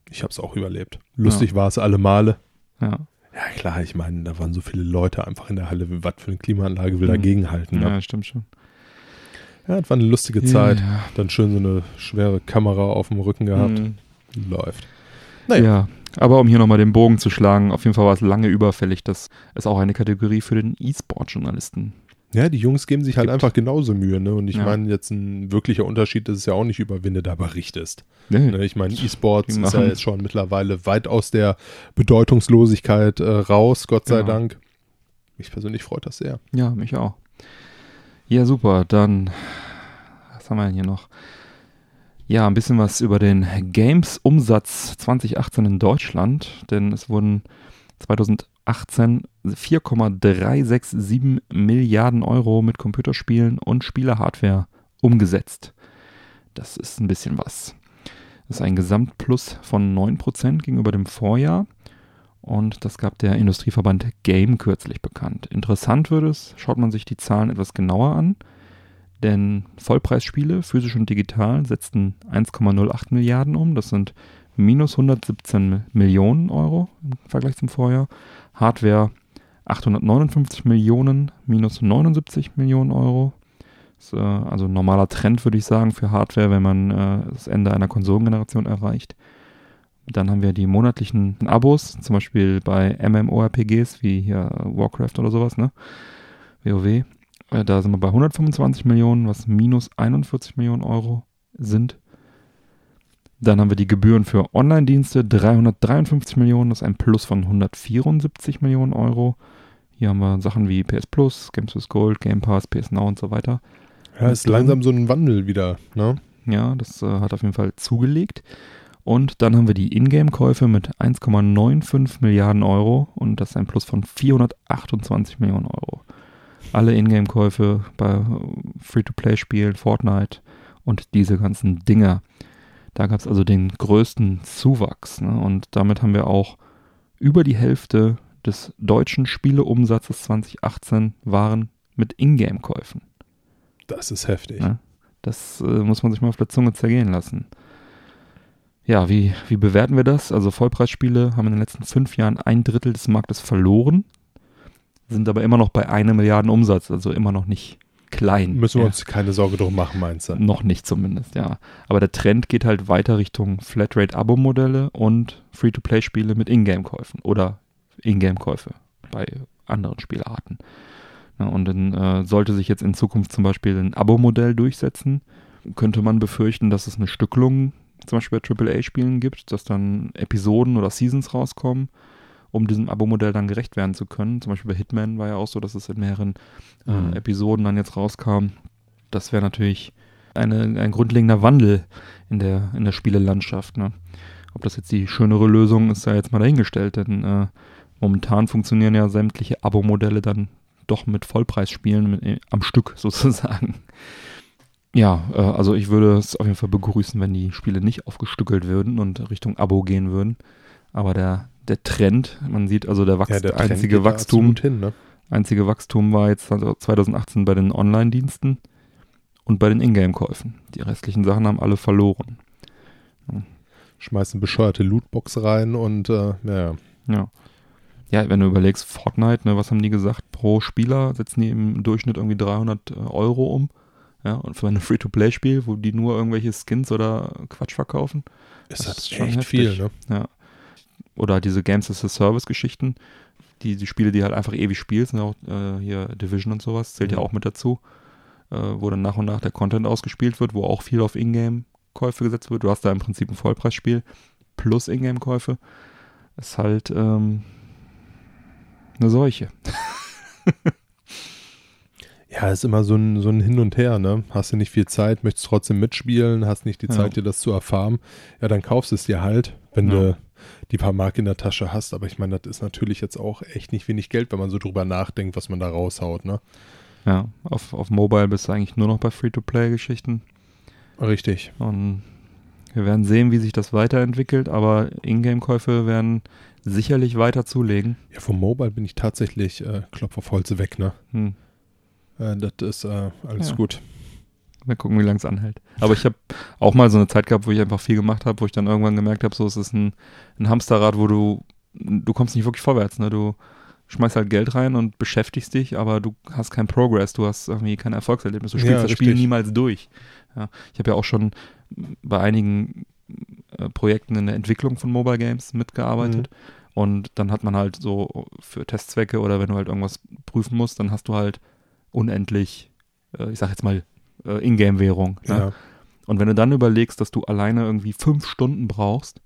ich habe es auch überlebt. Lustig war es alle Male. Ja. Ja, klar, ich meine, da waren so viele Leute einfach in der Halle. Was für eine Klimaanlage will Mhm. dagegenhalten? ja, Ne? stimmt schon. Ja, das war eine lustige Zeit. Ja, Dann schön so eine schwere Kamera auf dem Rücken gehabt. Mhm. Läuft. ja. Naja. aber um hier nochmal den Bogen zu schlagen, auf jeden Fall war es lange überfällig, dass es auch eine Kategorie für den E-Sport-Journalisten Ja, die Jungs geben sich halt Gibt. einfach genauso Mühe. Ne? Und ich Ja. meine, jetzt ein wirklicher Unterschied ist es ja auch nicht über, wenn du da berichtest. Nee. Ne, Ich meine, E-Sports ist ja jetzt schon mittlerweile weit aus der Bedeutungslosigkeit äh, raus, Gott sei Genau. Dank. Mich persönlich freut das sehr. Ja, mich auch. Ja, super. Dann, was haben wir denn hier noch? Ja, ein bisschen was über den Games-Umsatz 2018 in Deutschland, denn es wurden 2018 4,367 Milliarden Euro mit Computerspielen und Spielerhardware umgesetzt. Das ist ein bisschen was. Das ist ein Gesamtplus von 9% gegenüber dem Vorjahr. Und das gab der Industrieverband Game kürzlich bekannt. Interessant wird es, schaut man sich die Zahlen etwas genauer an, denn Vollpreisspiele, physisch und digital, setzten 1,08 Milliarden um. Das sind minus 117 Millionen Euro im Vergleich zum Vorjahr. Hardware 859 Millionen, minus 79 Millionen Euro. Ist, äh, also ein normaler Trend, würde ich sagen, für Hardware, wenn man äh, das Ende einer Konsolengeneration erreicht. Dann haben wir die monatlichen Abos, zum Beispiel bei MMORPGs wie hier Warcraft oder sowas, ne? WoW. Äh, da sind wir bei 125 Millionen, was minus 41 Millionen Euro sind. Dann haben wir die Gebühren für Online-Dienste, 353 Millionen, das ist ein Plus von 174 Millionen Euro. Hier haben wir Sachen wie PS Plus, Games with Gold, Game Pass, PS Now und so weiter. Ja, ist langsam so ein Wandel wieder, ne? Ja, das äh, hat auf jeden Fall zugelegt. Und dann haben wir die Ingame-Käufe mit 1,95 Milliarden Euro und das ist ein Plus von 428 Millionen Euro. Alle Ingame-Käufe bei Free-to-Play-Spielen, Fortnite und diese ganzen Dinger. Da gab es also den größten Zuwachs. Ne? Und damit haben wir auch über die Hälfte des deutschen Spieleumsatzes 2018 waren mit Ingame-Käufen. Das ist heftig. Ne? Das äh, muss man sich mal auf der Zunge zergehen lassen. Ja, wie, wie bewerten wir das? Also Vollpreisspiele haben in den letzten fünf Jahren ein Drittel des Marktes verloren, sind aber immer noch bei einer Milliarde Umsatz, also immer noch nicht klein. Müssen wir uns keine Sorge drum machen, meinst du? Noch nicht zumindest, ja. Aber der Trend geht halt weiter Richtung Flatrate-Abo-Modelle und Free-to-Play-Spiele mit Ingame-Käufen oder Ingame-Käufe bei anderen Spielarten. Ja, und dann äh, sollte sich jetzt in Zukunft zum Beispiel ein Abo-Modell durchsetzen, könnte man befürchten, dass es eine Stückelung zum Beispiel bei AAA-Spielen gibt, dass dann Episoden oder Seasons rauskommen, um diesem Abo-Modell dann gerecht werden zu können. Zum Beispiel bei Hitman war ja auch so, dass es in mehreren äh, Mhm. Episoden dann jetzt rauskam. Das wäre natürlich eine, ein grundlegender Wandel in der, in der Spielelandschaft. Ne? Ob das jetzt die schönere Lösung ist, sei jetzt mal dahingestellt, denn äh, momentan funktionieren ja sämtliche Abo-Modelle dann doch mit Vollpreisspielen mit, äh, am Stück (laughs) sozusagen. Ja, äh, also ich würde es auf jeden Fall begrüßen, wenn die Spiele nicht aufgestückelt würden und Richtung Abo gehen würden. Aber der, der Trend, man sieht also der, Wachst Ja, der einzige Wachstum, hin, ne? einzige Wachstum war jetzt also 2018 bei den Online-Diensten und bei den Ingame-Käufen. Die restlichen Sachen haben alle verloren. Schmeißen bescheuerte Lootbox rein und äh, ja, Ja. Ja, wenn du überlegst, Fortnite, ne, was haben die gesagt? Pro Spieler setzen die im Durchschnitt irgendwie 300 Euro um. Ja, und für ein Free-to-Play-Spiel, wo die nur irgendwelche Skins oder Quatsch verkaufen. ist Das das, ist schon echt heftig. viel, ne? Ja. Oder diese Games as a Service-Geschichten, die, die Spiele, die halt einfach ewig spielst, auch äh, hier Division und sowas, zählt ja Mhm. auch mit dazu, äh, wo dann nach und nach der Content ausgespielt wird, wo auch viel auf Ingame-Käufe gesetzt wird. Du hast da im Prinzip ein Vollpreisspiel plus Ingame-Käufe. Ist halt ähm, eine Seuche. (laughs) Ja, ist immer so ein, so ein Hin und Her, ne? Hast du nicht viel Zeit, möchtest trotzdem mitspielen, hast nicht die Ja. Zeit, dir das zu erfahren. Ja, dann kaufst es dir halt, wenn Ja. du die paar Mark in der Tasche hast. Aber ich meine, das ist natürlich jetzt auch echt nicht wenig Geld, wenn man so drüber nachdenkt, was man da raushaut, ne? Ja, auf, auf Mobile bist du eigentlich nur noch bei Free-to-Play-Geschichten. Richtig. Und wir werden sehen, wie sich das weiterentwickelt, aber Ingame-Käufe werden sicherlich weiter zulegen. Ja, vom Mobile bin ich tatsächlich äh, Klopf auf Holze weg, ne? Hm. Äh, das ist äh, alles Ja. gut. Mal gucken, wie lange es anhält. Aber ich habe auch mal so eine Zeit gehabt, wo ich einfach viel gemacht habe, wo ich dann irgendwann gemerkt habe, so es ist ein, ein Hamsterrad, wo du, du kommst nicht wirklich vorwärts. Ne? Du schmeißt halt Geld rein und beschäftigst dich, aber du hast keinen Progress, du hast irgendwie kein Erfolgserlebnis. Du spielst Ja, das Spiel niemals durch. Ja, ich habe ja auch schon bei einigen äh, Projekten in der Entwicklung von Mobile Games mitgearbeitet. Und dann hat man halt so für Testzwecke oder wenn du halt irgendwas prüfen musst, dann hast du halt unendlich, äh, ich sag jetzt mal, äh, Ingame-Währung. Ne? Ja. Und wenn du dann überlegst, dass du alleine irgendwie fünf Stunden brauchst,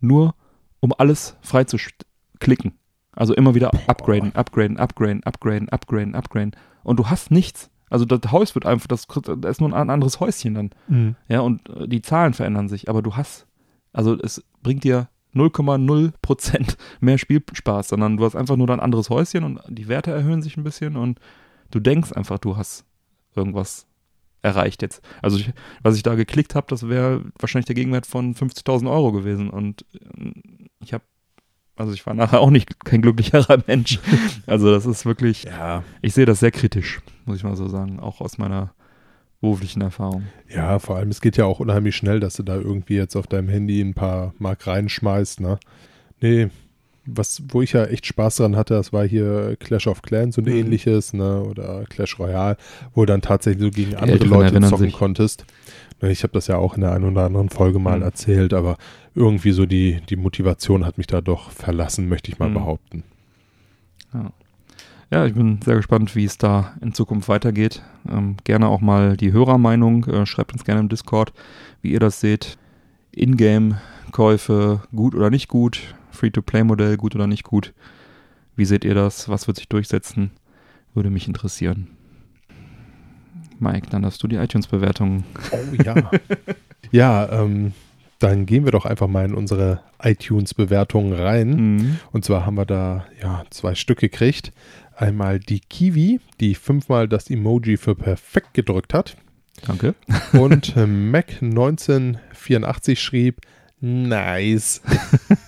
nur um alles frei zu sch- klicken. Also immer wieder upgraden, upgraden, upgraden, upgraden, upgraden, upgraden. Und du hast nichts. Also das Haus wird einfach, das, das ist nur ein anderes Häuschen dann. Mhm. Ja, und äh, die Zahlen verändern sich, aber du hast, also es bringt dir 0,0% (laughs) mehr Spielspaß, sondern du hast einfach nur ein anderes Häuschen und die Werte erhöhen sich ein bisschen und du denkst einfach, du hast irgendwas erreicht jetzt. Also ich, was ich da geklickt habe, das wäre wahrscheinlich der Gegenwert von 50.000 Euro gewesen und äh, ich habe, also ich war nachher auch nicht kein glücklicherer (laughs) Mensch. Also das ist wirklich, Ja, ich sehe das sehr kritisch, muss ich mal so sagen, auch aus meiner beruflichen Erfahrung. ja, vor allem, es geht ja auch unheimlich schnell, dass du da irgendwie jetzt auf deinem Handy ein paar Mark reinschmeißt, ne? Nee, was, wo ich ja echt Spaß dran hatte, das war hier Clash of Clans und Mhm. ähnliches, ne? Oder Clash Royale, wo du dann tatsächlich so gegen andere Leute zocken sich. konntest. Ne, Ich habe das ja auch in der einen oder anderen Folge mal Mhm. erzählt, aber irgendwie so die, die Motivation hat mich da doch verlassen, möchte ich mal Mhm. behaupten. Ja, ich bin sehr gespannt, wie es da in Zukunft weitergeht. Ähm, gerne auch mal die Hörermeinung. Äh, schreibt uns gerne im Discord, wie ihr das seht. Ingame-Käufe gut oder nicht gut? Free-to-Play-Modell gut oder nicht gut? Wie seht ihr das? Was wird sich durchsetzen? Würde mich interessieren. Mike, dann darfst du die iTunes-Bewertungen. Oh ja. ja, ähm, dann gehen wir doch einfach mal in unsere iTunes-Bewertungen rein. Mhm. Und zwar haben wir da ja zwei Stück gekriegt. Einmal die Kiwi, die fünfmal das Emoji für perfekt gedrückt hat. Danke. Und äh, Mac 1984 schrieb, nice. (laughs)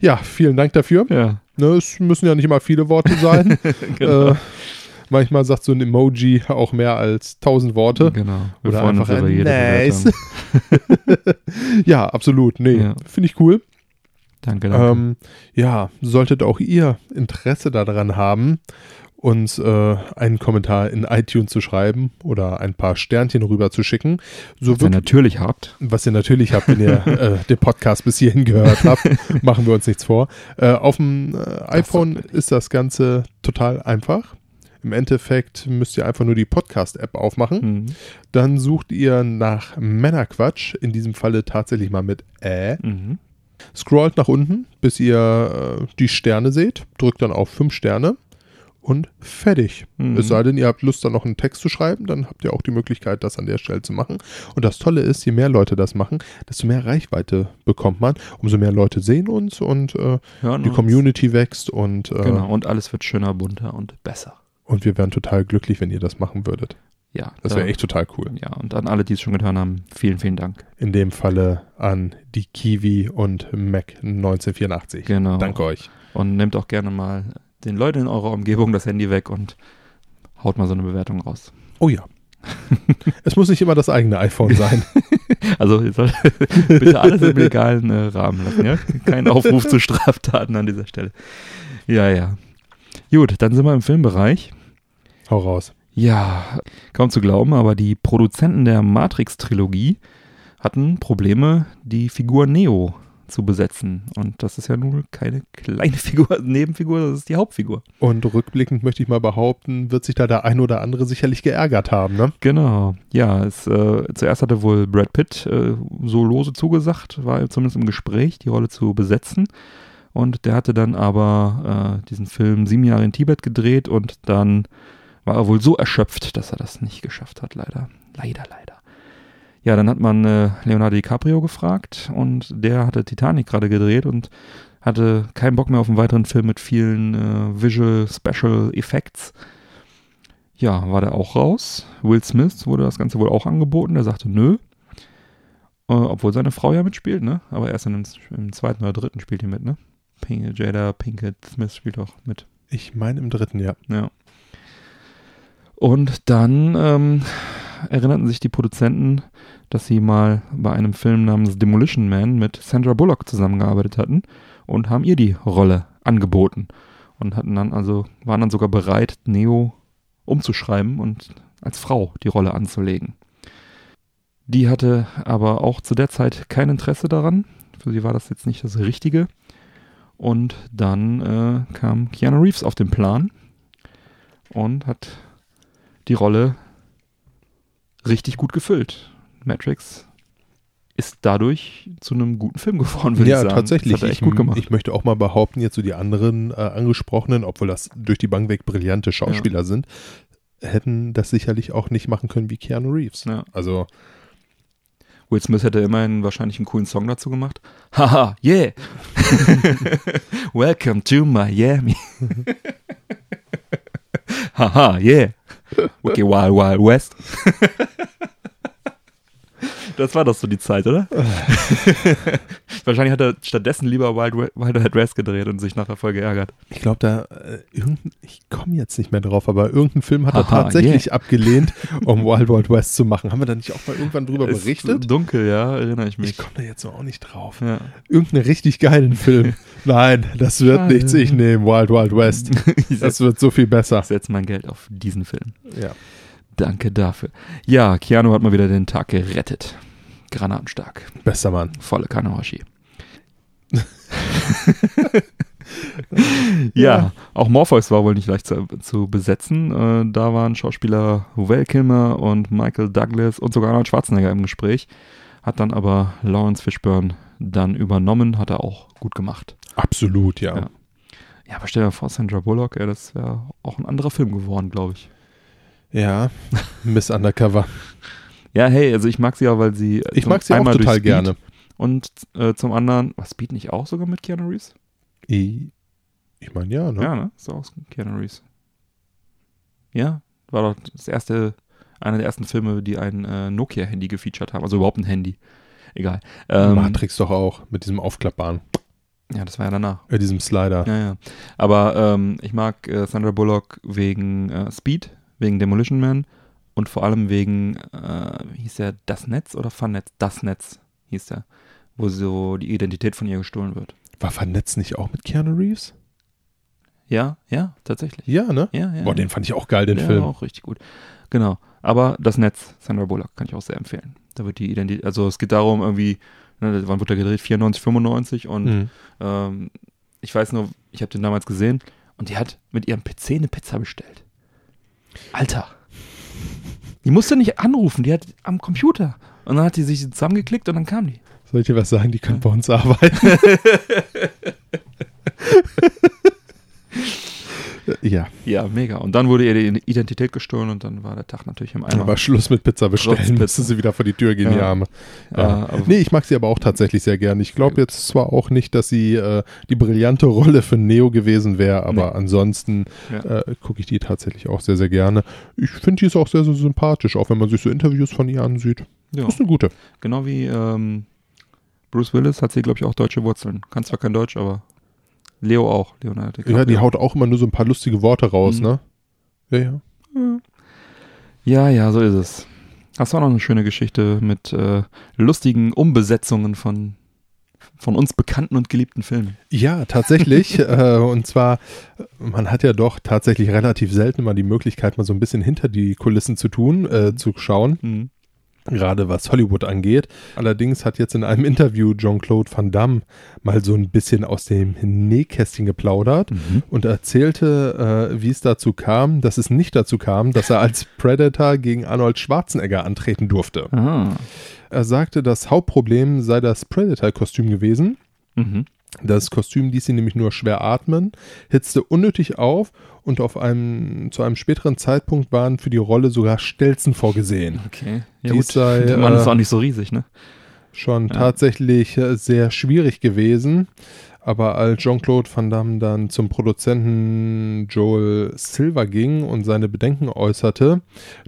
ja, vielen Dank dafür. Ja, Ne, es müssen ja nicht immer viele Worte sein. (laughs) genau. äh, manchmal sagt so ein Emoji auch mehr als tausend Worte. genau. Wir Oder einfach uns ein nice. (laughs) Ja, absolut. Nee, Ja. finde ich cool. Danke, danke. Ähm, ja, solltet auch ihr Interesse daran haben, uns äh, einen Kommentar in iTunes zu schreiben oder ein paar Sternchen rüber zu schicken, so Was ihr natürlich habt. was ihr natürlich habt, wenn ihr (laughs) äh, den Podcast bis hierhin gehört habt, machen wir uns nichts vor. Äh, auf dem äh, iPhone ist das Ganze total einfach. Im Endeffekt müsst ihr einfach nur die Podcast-App aufmachen. Mhm. Dann sucht ihr nach Männerquatsch, in diesem Falle tatsächlich mal mit Ä. Mhm. Scrollt nach unten, bis ihr äh, die Sterne seht, drückt dann auf 5 Sterne und fertig. Mhm. Es sei denn, ihr habt Lust, da noch einen Text zu schreiben, dann habt ihr auch die Möglichkeit, das an der Stelle zu machen. Und das Tolle ist, je mehr Leute das machen, desto mehr Reichweite bekommt man. Umso mehr Leute sehen uns und äh, die uns. Community wächst und, äh, Genau, und alles wird schöner, bunter und besser. und wir wären total glücklich, wenn ihr das machen würdet. Ja, Das da- wäre echt total cool. Ja, und an alle, die es schon getan haben, vielen, vielen Dank. In dem Falle an die Kiwi und Mac 1984. Genau. Danke euch. Und nehmt auch gerne mal den Leuten in eurer Umgebung das Handy weg und haut mal so eine Bewertung raus. Oh ja. (laughs) es muss nicht immer das eigene iPhone sein. (laughs) Also (laughs) bitte alles im legalen äh, Rahmen lassen, ja? Kein Aufruf zu Straftaten an dieser Stelle. Ja, ja. Gut, dann sind wir im Filmbereich. Hau raus. Ja, kaum zu glauben, aber die Produzenten der Matrix-Trilogie hatten Probleme, die Figur Neo zu besetzen. Und das ist ja nun keine kleine (laughs) Figur, Nebenfigur, das ist die Hauptfigur. Und rückblickend möchte ich mal behaupten, wird sich da der ein oder andere sicherlich geärgert haben, ne? Genau, ja, es, äh, zuerst hatte wohl Brad Pitt äh, so lose zugesagt, war zumindest im Gespräch, die Rolle zu besetzen. Und der hatte dann aber äh, diesen Film sieben Jahre in Tibet gedreht und dann war er wohl so erschöpft, dass er das nicht geschafft hat, leider. Leider, leider. Ja, dann hat man äh, Leonardo DiCaprio gefragt und der hatte Titanic gerade gedreht und hatte keinen Bock mehr auf einen weiteren Film mit vielen äh, Visual Special Effects. Ja, war der auch raus. Will Smith wurde das Ganze wohl auch angeboten. Der sagte nö. Äh, obwohl seine Frau ja mitspielt, ne? Aber erst in dem, im zweiten oder dritten spielt die mit, ne? Pink, Jada Pinkett Smith spielt auch mit. Ich meine im dritten Jahr. Ja. Und dann ähm, erinnerten sich die Produzenten, dass sie mal bei einem Film namens Demolition Man mit Sandra Bullock zusammengearbeitet hatten und haben ihr die Rolle angeboten und hatten dann also waren dann sogar bereit, Neo umzuschreiben und als Frau die Rolle anzulegen. Die hatte aber auch zu der Zeit kein Interesse daran. Für sie war das jetzt nicht das Richtige. Und dann äh, kam Keanu Reeves auf den Plan und hat die Rolle richtig gut gefüllt. Matrix ist dadurch zu einem guten Film geworden, würde ja, ich sagen. tatsächlich. Das hat er echt ich, gut gemacht. ich möchte auch mal behaupten, jetzt so die anderen äh, angesprochenen, obwohl das durch die Bank weg brillante Schauspieler sind, hätten das sicherlich auch nicht machen können wie Keanu Reeves. Ja. Also, Will Smith hätte immerhin wahrscheinlich einen coolen Song dazu gemacht. Haha, yeah. (laughs) Welcome to Miami. (laughs) Haha, yeah. Okay, Wild Wild West. (laughs) Das war doch so die Zeit, oder? (laughs) Wahrscheinlich hat er stattdessen lieber Wild, Wild Wild West gedreht und sich nachher voll geärgert. ich glaube, da, äh, irgendein, ich komme jetzt nicht mehr drauf, aber irgendein Film hat er Haha, tatsächlich abgelehnt, (laughs) um Wild Wild West zu machen. Haben wir da nicht auch mal irgendwann drüber Ist berichtet? dunkel, ja, erinnere ich Ich mich. komme da jetzt auch nicht drauf. Ja. Irgendeinen richtig geilen Film. (laughs) Nein, das wird Schade. nichts. Ich nehme Wild Wild West. ich Das setze wird so viel besser. setz mein Geld auf diesen Film. Ja. Danke dafür. Ja, Keanu hat mal wieder den Tag gerettet. Granatenstark. Bester Mann. Volle Kanawashi. (laughs) ja, Ja. auch Morpheus war wohl nicht leicht zu, zu besetzen. Äh, da waren Schauspieler Val Kilmer und Michael Douglas und sogar Arnold Schwarzenegger im Gespräch. Hat dann aber Lawrence Fishburne dann übernommen, hat er auch gut gemacht. Absolut, ja. Ja. Ja, aber stell dir mal vor, Sandra Bullock, ey, das wäre auch ein anderer Film geworden, glaube ich. Ja, Miss Undercover. Ja, hey, also ich mag sie ja, weil sie. Ich mag sie auch total gerne. Und äh, zum anderen, was Speed nicht auch sogar mit Keanu Reeves? Ich, ich meine, ja, ne? Ja, ne? Ist auch aus Keanu Reeves. Ja, war doch das erste, einer der ersten Filme, die ein äh, Nokia-Handy gefeatured haben. Also überhaupt ein Handy. Egal. Ähm, Matrix doch auch, mit diesem aufklappbaren, ja, das war ja danach. äh, diesem Slider. Ja, ja. Aber ähm, ich mag äh, Sandra Bullock wegen äh, Speed, wegen Demolition Man und vor allem wegen, äh, wie hieß der, Das Netz oder Fun-Netz? Das Netz hieß der, wo so die Identität von ihr gestohlen wird. War vernetzt nicht auch mit Keanu Reeves? Ja, ja, tatsächlich. Ja, ne? Ja, ja. Boah, den fand ich auch geil, den ja, Film. auch richtig gut. Genau. Aber das Netz, Sandra Bullock, kann ich auch sehr empfehlen. Da wird die Identität, also es geht darum irgendwie, ne, wann wird er gedreht? 94, 95 und Mhm. ähm, ich weiß nur, ich habe den damals gesehen und die hat mit ihrem PC eine Pizza bestellt. Alter. Die musste nicht anrufen, die hat am Computer. Und dann hat die sich zusammengeklickt und dann kam die. Soll ich dir was sagen? Die können bei uns arbeiten. (laughs) ja, Ja, mega. Und dann wurde ihr die Identität gestohlen und dann war der Tag natürlich im Eimer. aber Schluss mit Pizza bestellen. Pizza. Müsste sie wieder vor die Tür gehen, die Ja. Arme. Ja, Ja. aber- nee, ich mag sie aber auch tatsächlich sehr gern. Ich glaube jetzt zwar auch nicht, dass sie äh, die brillante Rolle für Neo gewesen wäre, aber Nee. ansonsten äh, gucke ich die tatsächlich auch sehr, sehr gerne. Ich finde die ist auch sehr, sehr sympathisch, auch wenn man sich so Interviews von ihr ansieht. ja. Ist eine gute. Genau wie ähm, Bruce Willis hat sie, glaube ich, auch deutsche Wurzeln. Kann zwar kein Deutsch, aber Leo auch. Leonardo DiCaprio. Ja, die haut auch immer nur so ein paar lustige Worte raus, Mhm. ne? Ja, ja. Ja, ja, so ist es. Hast du auch noch eine schöne Geschichte mit äh, lustigen Umbesetzungen von, von uns bekannten und geliebten Filmen? Ja, tatsächlich. (laughs) äh, und zwar, man hat ja doch tatsächlich relativ selten mal die Möglichkeit, mal so ein bisschen hinter die Kulissen zu tun, äh, zu schauen. Mhm. Gerade was Hollywood angeht. Allerdings hat jetzt in einem Interview Jean-Claude Van Damme mal so ein bisschen aus dem Nähkästchen geplaudert Mhm. und erzählte, äh, wie es dazu kam, dass es nicht dazu kam, dass er als Predator gegen Arnold Schwarzenegger antreten durfte. Ah. Er sagte, das Hauptproblem sei das Predator-Kostüm gewesen. Mhm. Das Kostüm ließ ihn nämlich nur schwer atmen, hitzte unnötig auf und auf einem, zu einem späteren Zeitpunkt waren für die Rolle sogar Stelzen vorgesehen. Okay. Ja, Dies gut. sei, Der Mann äh, ist auch nicht so riesig, ne? schon Ja. tatsächlich äh, sehr schwierig gewesen. Aber als Jean-Claude Van Damme dann zum Produzenten Joel Silver ging und seine Bedenken äußerte,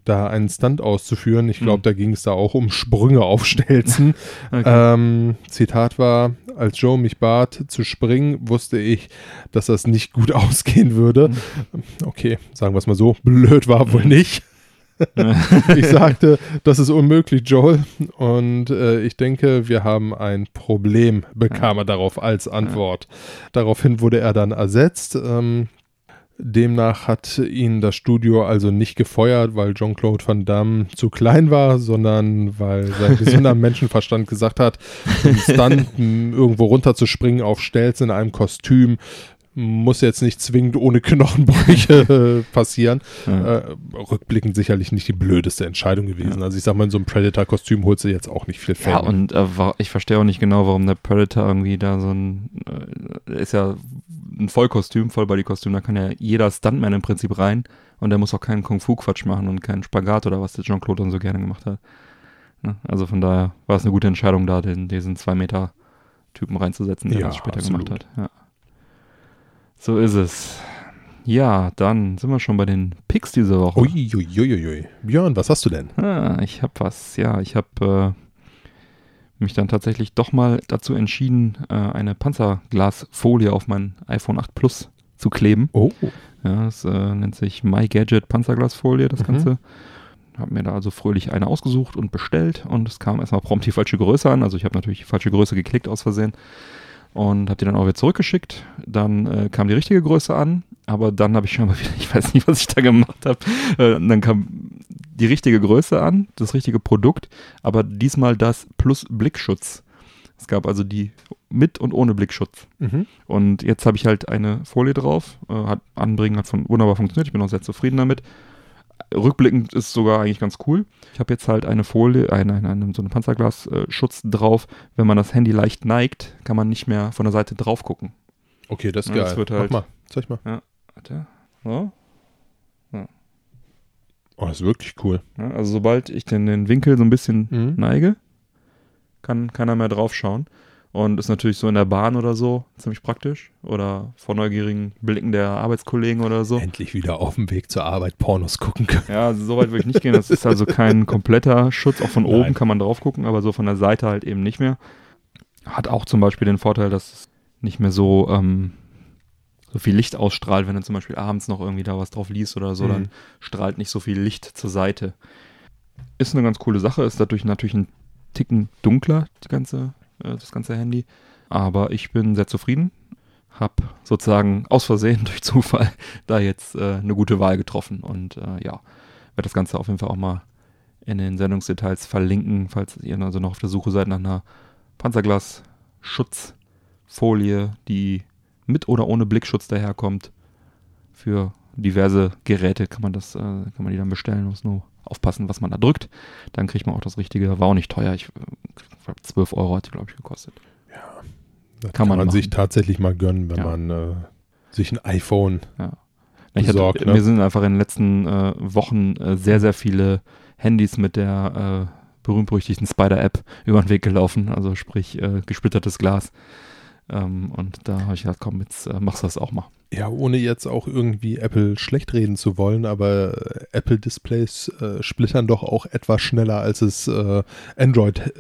da einen Stunt auszuführen, ich glaube, Mhm. da ging es da auch um Sprünge auf Stelzen. (laughs) Okay. ähm, Zitat war, als Joe mich bat zu springen, wusste ich, dass das nicht gut (laughs) ausgehen würde. Mhm. Okay, sagen wir es mal so, blöd war wohl nicht. (laughs) Ich sagte, das ist unmöglich, Joel. Und äh, ich denke, wir haben ein Problem, bekam er darauf als Antwort. Daraufhin wurde er dann ersetzt. Ähm, demnach hat ihn das Studio also nicht gefeuert, weil Jean-Claude Van Damme zu klein war, sondern weil sein (laughs) gesunder Menschenverstand gesagt hat, Stunt irgendwo runterzuspringen auf Stelz in einem Kostüm muss jetzt nicht zwingend ohne Knochenbrüche (laughs) passieren Ja. äh, rückblickend sicherlich nicht die blödeste Entscheidung gewesen. Ja. Also ich sag mal, in so einem Predator-Kostüm holst du jetzt auch nicht viel Fame. Ja, und äh, ich verstehe auch nicht genau, warum der Predator irgendwie da so ein, äh, ist ja ein Vollkostüm, Vollbody-Kostüm, da kann ja jeder Stuntman im Prinzip rein und der muss auch keinen Kung-Fu-Quatsch machen und keinen Spagat oder was der Jean-Claude dann so gerne gemacht hat. Ne? Also von daher war es eine gute Entscheidung, da den, diesen 2-Meter-Typen reinzusetzen, der Ja, das später absolut. gemacht hat. Ja. So ist es. Ja, dann sind wir schon bei den Picks diese Woche. Uiuiuiui. Björn, was hast du denn? Ah, ich habe was. Ja, ich habe äh, mich dann tatsächlich doch mal dazu entschieden, äh, eine Panzerglasfolie auf mein iPhone 8 Plus zu kleben. Oh. Ja, das äh, nennt sich My Gadget Panzerglasfolie, das Mhm. Ganze. Habe mir da also fröhlich eine ausgesucht und bestellt und es kam erstmal prompt die falsche Größe an. Also ich habe natürlich die falsche Größe geklickt aus Versehen und habe die dann auch wieder zurückgeschickt. Dann äh, kam die richtige Größe an, aber dann habe ich schon mal (laughs) wieder, ich weiß nicht, was ich da gemacht habe. Äh, dann kam die richtige Größe an, das richtige Produkt, aber diesmal das plus Blickschutz. Es gab also die mit und ohne Blickschutz. Mhm. Und jetzt habe ich halt eine Folie drauf. Äh, hat Anbringen hat von, wunderbar funktioniert. Ich bin auch sehr zufrieden damit. Rückblickend ist sogar eigentlich ganz cool. Ich habe jetzt halt eine Folie, eine, eine, so einen Panzerglasschutz drauf. Wenn man das Handy leicht neigt, kann man nicht mehr von der Seite drauf gucken. Okay, das ist Ja, geil. das wird halt- Mach mal, zeig mal. Warte. So. Oh, das ist wirklich cool. Ja, also sobald ich den, den Winkel so ein bisschen Mhm. neige, kann keiner mehr drauf schauen. Und ist natürlich so in der Bahn oder so ziemlich praktisch. Oder vor neugierigen Blicken der Arbeitskollegen oder so. Endlich wieder auf dem Weg zur Arbeit Pornos gucken können. Ja, so weit würde ich nicht gehen. Das ist also kein (laughs) kompletter Schutz. Auch von Nein. oben kann man drauf gucken, aber so von der Seite halt eben nicht mehr. Hat auch zum Beispiel den Vorteil, dass es nicht mehr so, ähm, so viel Licht ausstrahlt, wenn du zum Beispiel abends noch irgendwie da was drauf liest oder so, Mhm. dann strahlt nicht so viel Licht zur Seite. Ist eine ganz coole Sache, ist dadurch natürlich ein Ticken dunkler, die ganze, äh, das ganze Handy. Aber ich bin sehr zufrieden. Hab sozusagen aus Versehen (laughs) durch Zufall da jetzt äh, eine gute Wahl getroffen und äh, ja, werde das Ganze auf jeden Fall auch mal in den Sendungsdetails verlinken, falls ihr also noch auf der Suche seid nach einer Panzerglas-Schutzfolie, die mit oder ohne Blickschutz daherkommt. Für diverse Geräte kann man das, äh, kann man die dann bestellen, muss nur aufpassen, was man da drückt. Dann kriegt man auch das Richtige. War auch nicht teuer. Ich, äh, 12 Euro hat die, glaube ich, gekostet. Das Kann man machen. sich tatsächlich mal gönnen, wenn Ja. man äh, sich ein iPhone. Hatte, Besorgt, ne? Mir sind einfach in den letzten äh, Wochen äh, sehr, sehr viele Handys mit der äh, berühmt-berüchtigten Spider-App (laughs) über den Weg gelaufen, also sprich äh, gesplittertes Glas. Ähm, und da habe ich gedacht, komm, jetzt äh, machst du das auch mal. Ja, ohne jetzt auch irgendwie Apple schlecht reden zu wollen, aber äh, Apple Displays äh, splittern doch auch etwas schneller, als es äh, Android äh,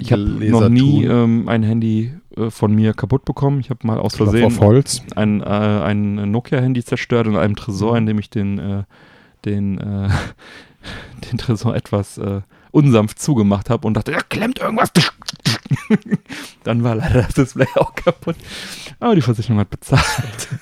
Ich habe noch nie ähm, ein Handy äh, von mir kaputt bekommen. Ich habe mal aus Versehen ein, äh, ein Nokia-Handy zerstört in einem Tresor, in dem ich den, den, (laughs) den Tresor etwas unsanft zugemacht habe und dachte, da klemmt irgendwas. (laughs) Dann war leider das Display auch kaputt. Aber die Versicherung hat bezahlt.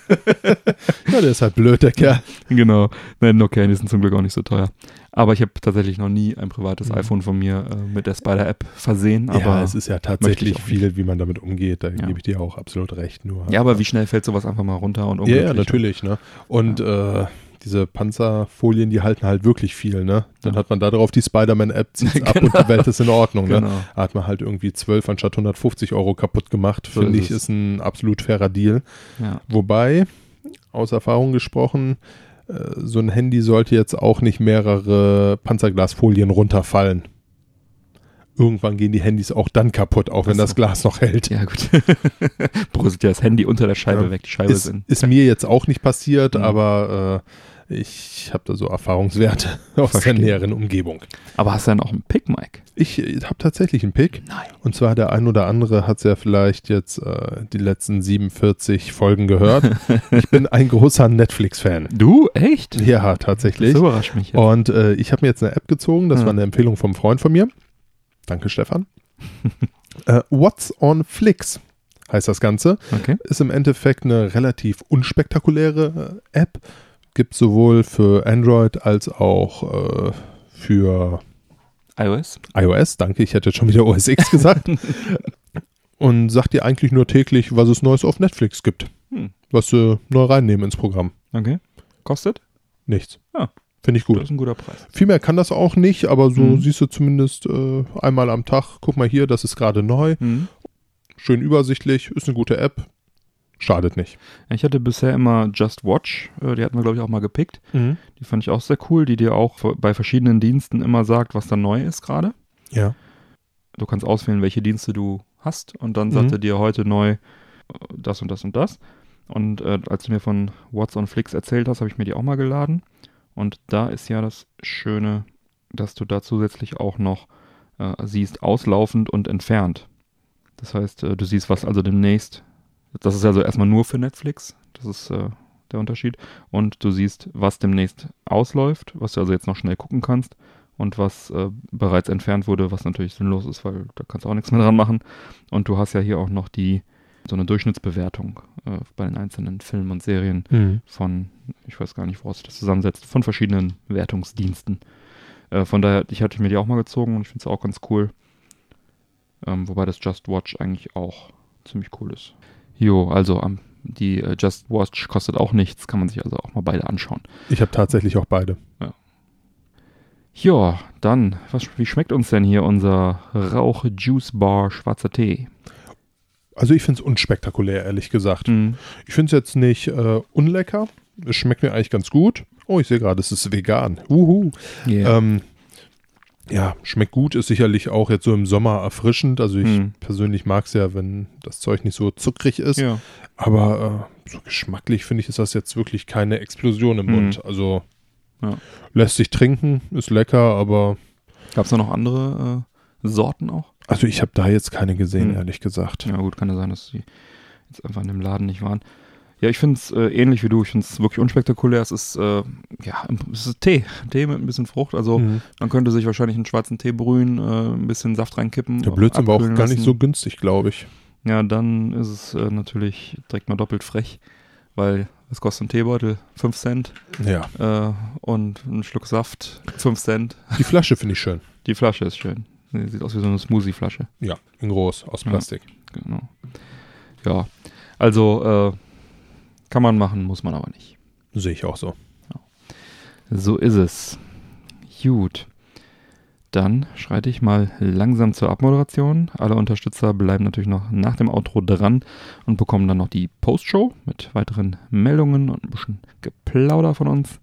(laughs) Ja, der ist halt blöd, der Kerl. genau. Nein, Nokia-Handys sind zum Glück auch nicht so teuer. Aber ich habe tatsächlich noch nie ein privates Mhm. iPhone von mir äh, mit der Spider-App versehen. Aber, ja, es ist ja tatsächlich viel, wie man damit umgeht. Da Ja. gebe ich dir auch absolut recht. Nur ja, aber wie schnell fällt sowas einfach mal runter und Ja, ja, natürlich, ne? Und äh, diese Panzerfolien, die halten halt wirklich viel, ne? Dann Ja. hat man da drauf die Spider-Man-App, zieht (laughs) ab Genau. und die Welt ist in Ordnung, ne? Genau. Da hat man halt irgendwie 12 anstatt 150 Euro kaputt gemacht. So Finde ist ich, ist ein absolut fairer Deal. Ja. Wobei, aus Erfahrung gesprochen, äh, so ein Handy sollte jetzt auch nicht mehrere Panzerglasfolien runterfallen. Irgendwann gehen die Handys auch dann kaputt, auch wenn so. das Glas noch hält. Ja, gut. (laughs) Bröselt ja das Handy unter der Scheibe Ja. weg. Die Scheibe Ist, in. ist mir jetzt auch nicht passiert, Mhm. aber äh, ich habe da so Erfahrungswerte (laughs) aus Verstehe. der näheren Umgebung. Aber hast du dann auch einen Pick, Mike? Ich habe tatsächlich einen Pick. Nein. Und zwar der ein oder andere hat ja vielleicht jetzt äh, die letzten 47 Folgen gehört. (laughs) ich bin ein großer Netflix-Fan. Du? Echt? Ja, Das tatsächlich. überrascht mich jetzt. Und äh, ich habe mir jetzt eine App gezogen, das Ja. war eine Empfehlung vom Freund von mir. Danke, Stefan. (laughs) äh, What's on Flix heißt das Ganze. Okay. Ist im Endeffekt eine relativ unspektakuläre äh, App. Gibt sowohl für Android als auch äh, für iOS? iOS. Danke, ich hätte jetzt schon wieder OS X (laughs) gesagt. Und sagt dir eigentlich nur täglich, was es Neues auf Netflix gibt. Hm. Was sie neu reinnehmen ins Programm. Okay. Kostet? Nichts. Ah. Finde ich Das gut. ist ein guter Preis. Viel mehr kann das auch nicht, aber so Mhm. siehst du zumindest äh, einmal am Tag, guck mal hier, das ist gerade neu, Mhm. schön übersichtlich, ist eine gute App, Schadet nicht. Ich hatte bisher immer Just Watch, äh, die hatten wir, glaube ich, auch mal gepickt. Mhm. Die fand ich auch sehr cool, die dir auch bei verschiedenen Diensten immer sagt, was da neu ist gerade. Ja. Du kannst auswählen, welche Dienste du hast und dann Mhm. sagt er dir heute neu äh, das und das und das. Und äh, als du mir von What's on Flix erzählt hast, habe ich mir die auch mal geladen. Und da ist ja das Schöne, dass du da zusätzlich auch noch äh, siehst, auslaufend und entfernt. Das heißt, äh, du siehst, was also demnächst, das ist also erstmal nur für Netflix, das ist äh, der Unterschied. Und du siehst, was demnächst ausläuft, was du also jetzt noch schnell gucken kannst und was äh, bereits entfernt wurde, was natürlich sinnlos ist, weil da kannst du auch nichts mehr dran machen. Und du hast ja hier auch noch die so eine Durchschnittsbewertung äh, bei den einzelnen Filmen und Serien Mhm. von, ich weiß gar nicht, woraus sich das zusammensetzt, von verschiedenen Wertungsdiensten. Äh, von daher, ich hatte mir die auch mal gezogen und ich finde es auch ganz cool. Ähm, wobei das Just Watch eigentlich auch ziemlich cool ist. Jo, also ähm, die äh, Just Watch kostet auch nichts, kann man sich also auch mal beide anschauen. Ich habe tatsächlich auch beide. Ja, dann, was, wie schmeckt uns denn hier unser Rauch-Juice-Bar schwarzer Tee? Also ich finde es unspektakulär, ehrlich gesagt. Mhm. Ich finde es jetzt nicht äh, unlecker. Es schmeckt mir eigentlich ganz gut. Oh, ich sehe gerade, es ist vegan. Uhu. Yeah. Ähm, ja, schmeckt gut, ist sicherlich auch jetzt so im Sommer erfrischend. Also ich Mhm. persönlich mag es ja, wenn das Zeug nicht so zuckrig ist. ja. Aber äh, so geschmacklich finde ich, ist das jetzt wirklich keine Explosion im Mhm. Mund. Also Ja. lässt sich trinken, ist lecker, aber Gab es da noch andere äh, Sorten auch? also ich habe da jetzt keine gesehen, Mhm. ehrlich gesagt. Ja, gut, kann ja sein, dass sie jetzt einfach in dem Laden nicht waren. Ja, ich finde es äh, ähnlich wie du. Ich finde es wirklich unspektakulär. Es ist, äh, ja, es ist Tee. Tee mit ein bisschen Frucht. Also, Mhm. man könnte sich wahrscheinlich einen schwarzen Tee brühen, äh, ein bisschen Saft reinkippen. Der Blödsinn war auch gar nicht so günstig, glaube ich. Ja, dann ist es äh, natürlich direkt mal doppelt frech, weil es kostet ein Teebeutel 5 Cent Ja. äh, und ein Schluck Saft 5 Cent. Die Flasche finde ich schön. (laughs) Die Flasche ist schön. Sie sieht aus wie so eine Smoothie-Flasche. Ja, in groß, aus Ja. Plastik. Genau. Ja, also äh, kann man machen, muss man aber nicht. Sehe ich auch so. So ist es. Gut. Dann schreite ich mal langsam zur Abmoderation. Alle Unterstützer bleiben natürlich noch nach dem Outro dran und bekommen dann noch die Postshow mit weiteren Meldungen und ein bisschen Geplauder von uns.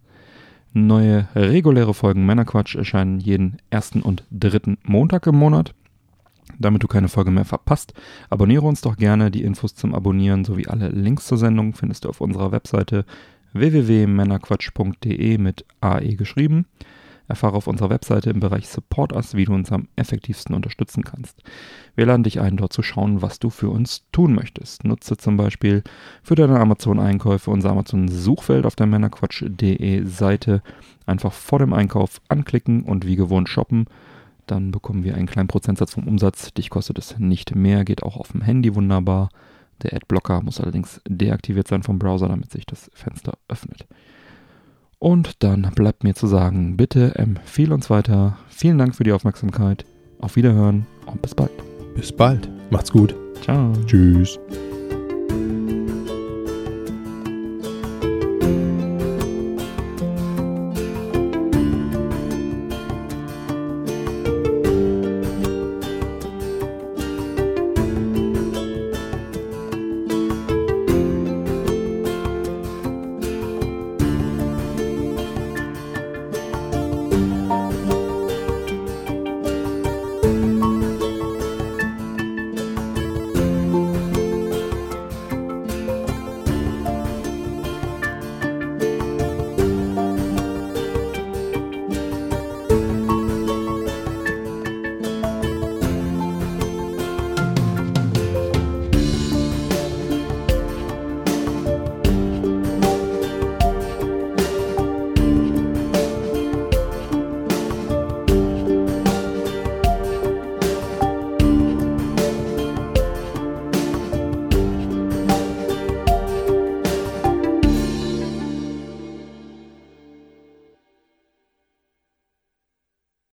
Neue reguläre Folgen Männerquatsch erscheinen jeden ersten und dritten Montag im Monat. Damit du keine Folge mehr verpasst, abonniere uns doch gerne. Die Infos zum Abonnieren sowie alle Links zur Sendung findest du auf unserer Webseite www.männerquatsch.de mit AE geschrieben. Erfahre auf unserer Webseite im Bereich Support Us, wie du uns am effektivsten unterstützen kannst. Wir laden dich ein, dort zu schauen, was du für uns tun möchtest. Nutze zum Beispiel für deine Amazon-Einkäufe unser Amazon-Suchfeld auf der männerquatsch.de Seite. Einfach vor dem Einkauf anklicken und wie gewohnt shoppen. Dann bekommen wir einen kleinen Prozentsatz vom Umsatz. Dich kostet es nicht mehr, geht auch auf dem Handy wunderbar. Der Adblocker muss allerdings deaktiviert sein vom Browser, damit sich das Fenster öffnet. Und dann bleibt mir zu sagen, bitte empfehle uns weiter. Vielen Dank für die Aufmerksamkeit. Auf Wiederhören und bis bald. Bis bald. Macht's gut. Ciao. Tschüss.